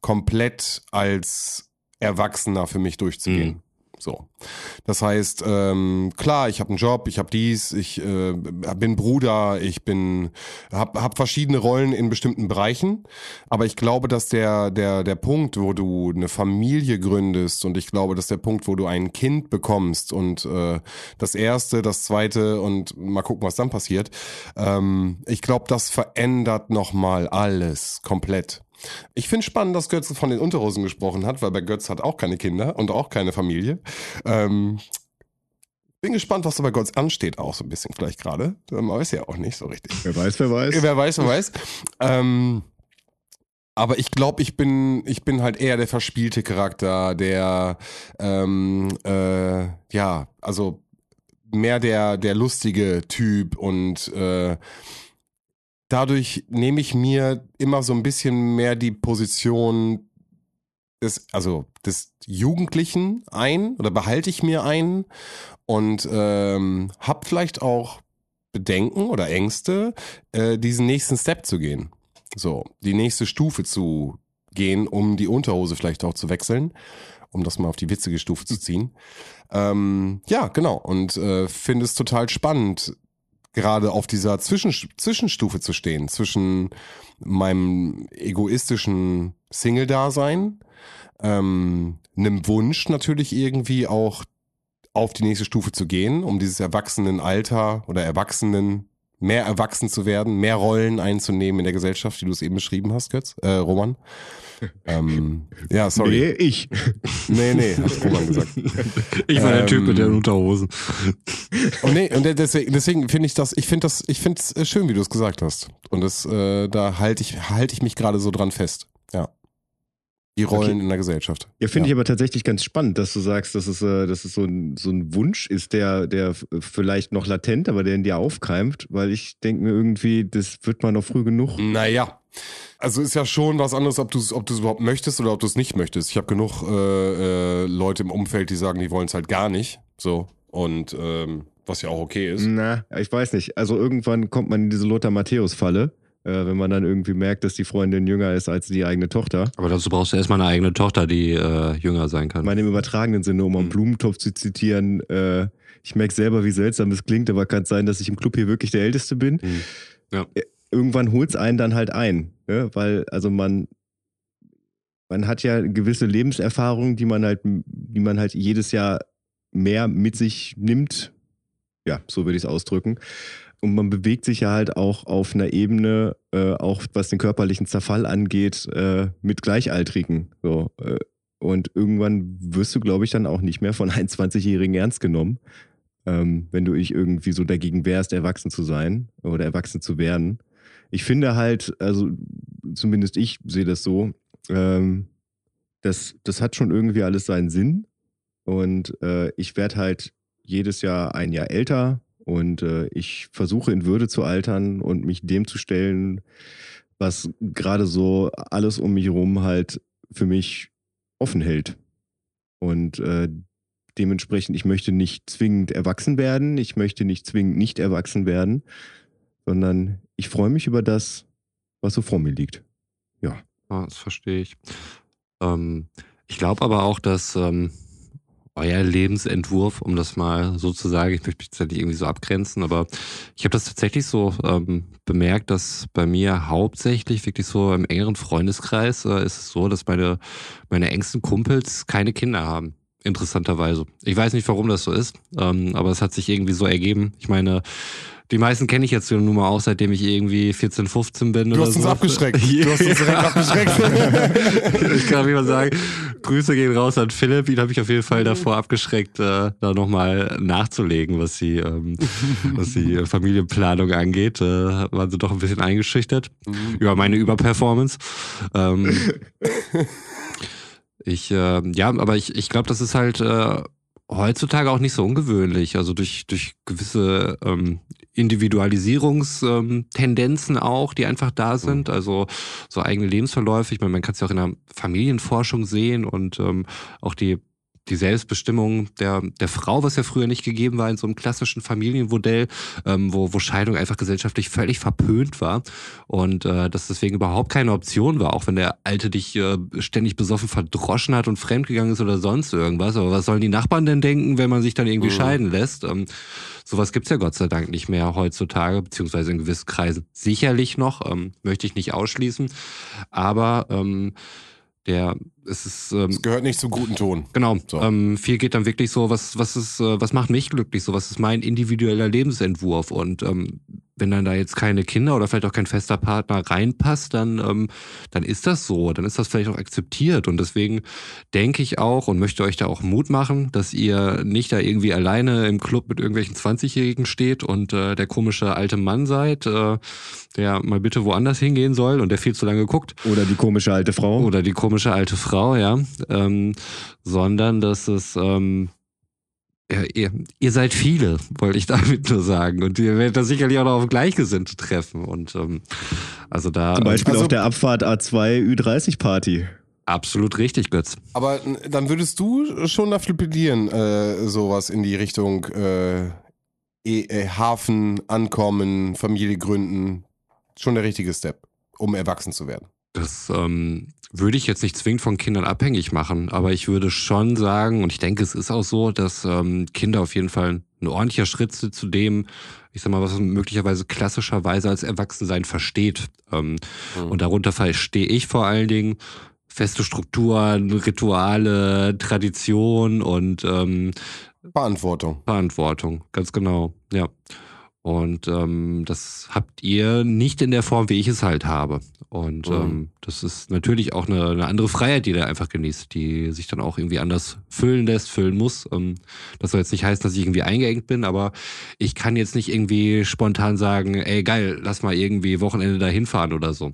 komplett als Erwachsener für mich durchzugehen. Mhm. So. Das heißt, ähm, klar, ich habe einen Job, ich habe dies, ich äh, bin Bruder, ich bin, habe hab verschiedene Rollen in bestimmten Bereichen, aber ich glaube, dass der der der Punkt, wo du eine Familie gründest und ich glaube, dass der Punkt, wo du ein Kind bekommst und äh, das erste, das zweite und mal gucken, was dann passiert. Ähm, ich glaube, das verändert noch mal alles komplett. Ich finde spannend, dass Götz von den Unterhosen gesprochen hat, weil bei Götz hat auch keine Kinder und auch keine Familie. Ähm, bin gespannt, was da bei Götz ansteht, auch so ein bisschen vielleicht gerade. Man weiß ja auch nicht so richtig. Wer weiß, wer weiß. Wer weiß, wer weiß. Ähm, aber ich glaube, ich bin, ich bin halt eher der verspielte Charakter, der, ähm, äh, ja, also mehr der, der lustige Typ und äh, dadurch nehme ich mir immer so ein bisschen mehr die Position des, also des Jugendlichen ein oder behalte ich mir ein und ähm, habe vielleicht auch Bedenken oder Ängste, äh, diesen nächsten Step zu gehen. So, die nächste Stufe zu gehen, um die Unterhose vielleicht auch zu wechseln, um das mal auf die witzige Stufe zu ziehen. Ähm, ja, genau. Und äh, finde es total spannend, gerade auf dieser Zwischen Zwischenstufe zu stehen, zwischen meinem egoistischen Single-Dasein, ähm, einem Wunsch natürlich irgendwie auch auf die nächste Stufe zu gehen, um dieses Erwachsenenalter oder Erwachsenen mehr erwachsen zu werden, mehr Rollen einzunehmen in der Gesellschaft, wie du es eben beschrieben hast, Götz, äh, Roman. (laughs) ähm, ja, sorry. Nee, ich. (laughs) Nee, nee, hat Roman gesagt. (laughs) Ich war der Typ mit den Ähm, Unterhosen. Und nee, und deswegen, deswegen finde ich das, ich finde das, ich finde es schön, wie du es gesagt hast. Und das, äh, da halte ich, halte ich mich gerade so dran fest. Ja. Die Rollen Okay. in der Gesellschaft. Ja, finde Ja. ich aber tatsächlich ganz spannend, dass du sagst, dass es, äh, dass es so, ein, so ein Wunsch ist, der, der vielleicht noch latent, aber der in dir aufkeimt, weil ich denke mir irgendwie, das wird man noch früh genug. Naja. Also ist ja schon was anderes, ob du es ob du's überhaupt möchtest oder ob du es nicht möchtest. Ich habe genug äh, äh, Leute im Umfeld, die sagen, die wollen es halt gar nicht. So. Und ähm, was ja auch okay ist. Na, ich weiß nicht. Also irgendwann kommt man in diese Lothar Matthäus-Falle, äh, wenn man dann irgendwie merkt, dass die Freundin jünger ist als die eigene Tochter. Aber dazu brauchst du erstmal eine eigene Tochter, die äh, jünger sein kann. Meine im übertragenen Sinne, um einen Mhm. Blumentopf zu zitieren, äh, ich merke selber, wie seltsam das klingt, aber kann es sein, dass ich im Club hier wirklich der Älteste bin. Mhm. Ja. Äh, Irgendwann holt es einen dann halt ein, ne? weil also man man hat ja gewisse Lebenserfahrungen, die man halt, die man halt jedes Jahr mehr mit sich nimmt. Ja, so würde ich es ausdrücken. Und man bewegt sich ja halt auch auf einer Ebene, äh, auch was den körperlichen Zerfall angeht, äh, mit Gleichaltrigen. So, äh, und irgendwann wirst du, glaube ich, dann auch nicht mehr von 21-Jährigen ernst genommen, ähm, wenn du dich irgendwie so dagegen wehrst, erwachsen zu sein oder erwachsen zu werden. Ich finde halt, also zumindest ich sehe das so, ähm, das, das hat schon irgendwie alles seinen Sinn. Und äh, ich werde halt jedes Jahr ein Jahr älter und äh, ich versuche in Würde zu altern und mich dem zu stellen, was gerade so alles um mich herum halt für mich offen hält. Und äh, dementsprechend, ich möchte nicht zwingend erwachsen werden, ich möchte nicht zwingend nicht erwachsen werden, sondern ich freue mich über das, was so vor mir liegt. Ja. Ja, das verstehe ich. Ähm, ich glaube aber auch, dass ähm, euer Lebensentwurf, um das mal so zu sagen, ich möchte mich jetzt nicht irgendwie so abgrenzen, aber ich habe das tatsächlich so ähm, bemerkt, dass bei mir hauptsächlich wirklich so im engeren Freundeskreis äh, ist es so, dass meine, meine engsten Kumpels keine Kinder haben. Interessanterweise. Ich weiß nicht, warum das so ist, ähm, aber es hat sich irgendwie so ergeben. Ich meine, die meisten kenne ich jetzt nun mal auch, seitdem ich irgendwie 14, 15 bin. Du oder hast uns so. abgeschreckt. (laughs) Du hast uns direkt abgeschreckt. (laughs) ich kann wie mal sagen, Grüße gehen raus an Philipp. Ihn habe ich auf jeden Fall davor abgeschreckt, äh, da nochmal nachzulegen, was die, ähm, (laughs) was die Familienplanung angeht. Äh, waren sie doch ein bisschen eingeschüchtert über meine Überperformance. Ähm, ich, äh, ja, aber ich, ich glaube, das ist halt äh, heutzutage auch nicht so ungewöhnlich. Also durch, durch gewisse ähm, Individualisierungstendenzen auch, die einfach da sind. Also so eigene Lebensverläufe. Ich meine, man kann es ja auch in der Familienforschung sehen und ähm, auch die die Selbstbestimmung der, der Frau, was ja früher nicht gegeben war in so einem klassischen Familienmodell, ähm, wo, wo Scheidung einfach gesellschaftlich völlig verpönt war und äh, das deswegen überhaupt keine Option war, auch wenn der Alte dich äh, ständig besoffen verdroschen hat und fremdgegangen ist oder sonst irgendwas. Aber was sollen die Nachbarn denn denken, wenn man sich dann irgendwie Mhm. scheiden lässt? Ähm, sowas gibt's ja Gott sei Dank nicht mehr heutzutage, beziehungsweise in gewissen Kreisen sicherlich noch, ähm, möchte ich nicht ausschließen. Aber ähm, der es ist ähm, Das gehört nicht zum guten Ton. Genau. So. Ähm, viel geht dann wirklich so, was, was ist, äh, was macht mich glücklich? So, was ist mein individueller Lebensentwurf? Und ähm, wenn dann da jetzt keine Kinder oder vielleicht auch kein fester Partner reinpasst, dann, ähm, dann ist das so. Dann ist das vielleicht auch akzeptiert. Und deswegen denke ich auch und möchte euch da auch Mut machen, dass ihr nicht da irgendwie alleine im Club mit irgendwelchen 20-Jährigen steht und äh, der komische alte Mann seid, äh, der mal bitte woanders hingehen soll und der viel zu lange guckt. Oder die komische alte Frau. Oder die komische alte Frau, ja. Ähm, sondern dass es, ähm, ja, ihr, ihr seid viele, wollte ich (laughs) damit nur sagen. Und ihr werdet da sicherlich auch noch auf Gleichgesinnte treffen. Und ähm, also da Zum Beispiel Also- auf der Abfahrt A2 Ü30 Party. absolut richtig, Götz. Aber dann würdest du schon dafür plädieren, äh, sowas in die Richtung äh, eh- äh, Hafen, Ankommen, Familie gründen. Schon der richtige Step, um erwachsen zu werden. Das ähm, würde ich jetzt nicht zwingend von Kindern abhängig machen, aber ich würde schon sagen, und ich denke, es ist auch so, dass ähm, Kinder auf jeden Fall ein ordentlicher Schritt sind zu dem, ich sag mal, was man möglicherweise klassischerweise als Erwachsensein versteht. Ähm, Mhm. Und darunter verstehe ich vor allen Dingen feste Strukturen, Rituale, Tradition und ähm, Verantwortung. Verantwortung, ganz genau, ja. Und ähm, das habt ihr nicht in der Form, wie ich es halt habe. Und Mhm. ähm, das ist natürlich auch eine, eine andere Freiheit, die der einfach genießt, die sich dann auch irgendwie anders füllen lässt, füllen muss. Ähm, das soll jetzt nicht heißen, dass ich irgendwie eingeengt bin, aber ich kann jetzt nicht irgendwie spontan sagen, ey geil, lass mal irgendwie Wochenende da hinfahren oder so.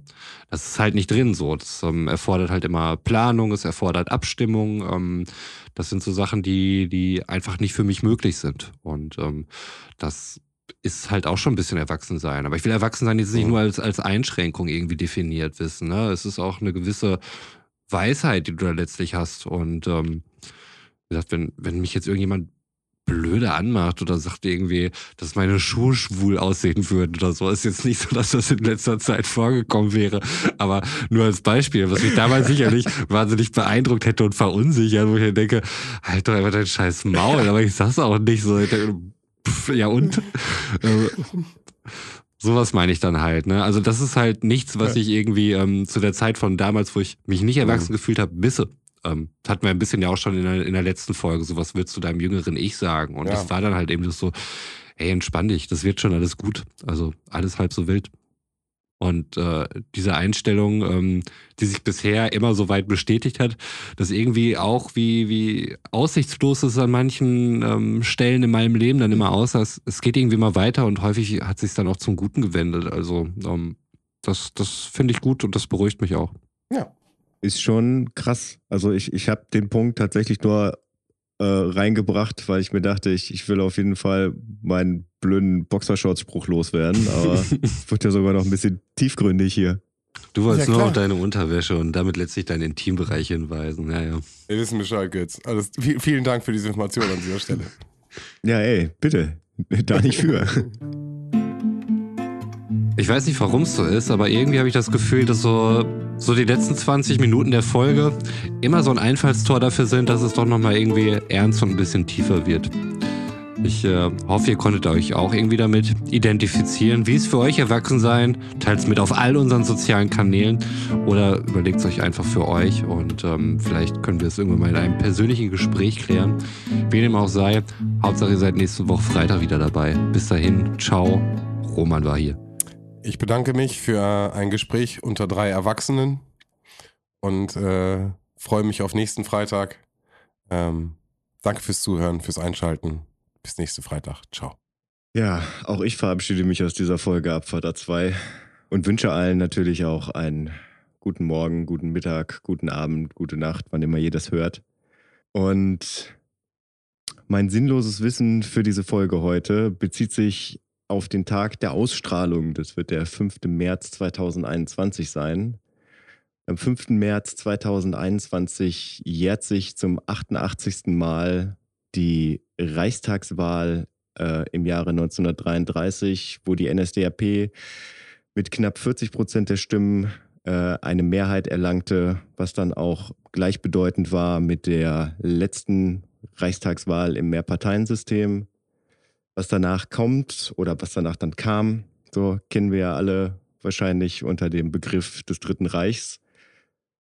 Das ist halt nicht drin so. Das ähm, erfordert halt immer Planung, es erfordert Abstimmung. Ähm, das sind so Sachen, die, die einfach nicht für mich möglich sind. Und ähm, das ist halt auch schon ein bisschen Erwachsensein. Aber ich will Erwachsensein jetzt nicht Mhm. nur als, als Einschränkung irgendwie definiert wissen. Ne? Es ist auch eine gewisse Weisheit, die du da letztlich hast. Und ähm, wie gesagt, wenn, wenn mich jetzt irgendjemand blöde anmacht oder sagt irgendwie, dass meine Schuhe schwul aussehen würden oder so, ist jetzt nicht so, dass das in letzter Zeit vorgekommen wäre. Aber nur als Beispiel, was mich damals sicherlich (laughs) wahnsinnig beeindruckt hätte und verunsichert, wo ich mir denke, halt doch einfach dein scheiß Maul, aber ich sag's auch nicht so. Pff, ja und? (laughs) Äh, Sowas meine ich dann halt, ne? Also das ist halt nichts, was ich irgendwie ähm, zu der Zeit von damals, wo ich mich nicht erwachsen gefühlt habe, misse. Ähm, das hatten wir ein bisschen ja auch schon in der, in der letzten Folge. So was würdest du deinem jüngeren Ich sagen? Und Ja. das war dann halt eben so, ey, entspann dich, das wird schon alles gut. Also alles halb so wild. Und äh, diese Einstellung, ähm, die sich bisher immer so weit bestätigt hat, dass irgendwie auch wie, wie aussichtslos es an manchen ähm, Stellen in meinem Leben dann immer aussah, es, es geht irgendwie mal weiter und häufig hat sich dann auch zum Guten gewendet. Also ähm, das, das finde ich gut und das beruhigt mich auch. Ja. Ist schon krass. Also ich, ich habe den Punkt tatsächlich nur äh, reingebracht, weil ich mir dachte, ich, ich will auf jeden Fall meinen blöden Boxershorts-Spruch loswerden. Aber es (laughs) wird ja sogar noch ein bisschen tiefgründig hier. Du wolltest Ja, nur auf deine Unterwäsche und damit letztlich deinen Intimbereich hinweisen. Ja, ja. Wir wissen Bescheid, Götz. Alles, vi- vielen Dank für diese Information an dieser Stelle. Ja, ey, bitte. (laughs) Da nicht für. (laughs) Ich weiß nicht, warum es so ist, aber irgendwie habe ich das Gefühl, dass so, so die letzten 20 Minuten der Folge immer so ein Einfallstor dafür sind, dass es doch nochmal irgendwie ernst und ein bisschen tiefer wird. Ich äh, hoffe, ihr konntet euch auch irgendwie damit identifizieren. Wie ist für euch Erwachsensein? Teilt es mit auf all unseren sozialen Kanälen oder überlegt es euch einfach für euch und ähm, vielleicht können wir es irgendwann mal in einem persönlichen Gespräch klären. Wie dem auch sei, Hauptsache ihr seid nächste Woche Freitag wieder dabei. Bis dahin, ciao. Roman war hier. Ich bedanke mich für ein Gespräch unter drei Erwachsenen und äh, freue mich auf nächsten Freitag. Ähm, danke fürs Zuhören, fürs Einschalten. Bis nächsten Freitag. Ciao. Ja, auch ich verabschiede mich aus dieser Folge Abfahrt A2 und wünsche allen natürlich auch einen guten Morgen, guten Mittag, guten Abend, gute Nacht, wann immer ihr das hört. Und mein sinnloses Wissen für diese Folge heute bezieht sich auf den Tag der Ausstrahlung. Das wird der 5. März 2021 sein. Am 5. März 2021 jährt sich zum 88. Mal die Reichstagswahl äh, im Jahre 1933, wo die NSDAP mit knapp 40 Prozent der Stimmen äh, eine Mehrheit erlangte, was dann auch gleichbedeutend war mit der letzten Reichstagswahl im Mehrparteiensystem. Was danach kommt oder was danach dann kam, so kennen wir ja alle wahrscheinlich unter dem Begriff des Dritten Reichs.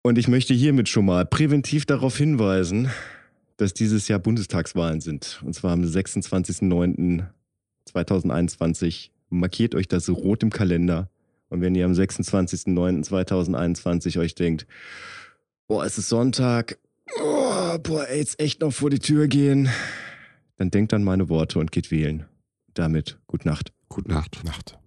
Und ich möchte hiermit schon mal präventiv darauf hinweisen, dass dieses Jahr Bundestagswahlen sind. Und zwar am 26.09.2021. Markiert euch das rot im Kalender. Und wenn ihr am 26.09.2021 euch denkt, boah, es ist Sonntag, oh, boah, ey, jetzt echt noch vor die Tür gehen, dann denkt an meine Worte und geht wählen. Damit, gute Nacht. Gute Nacht. Nacht.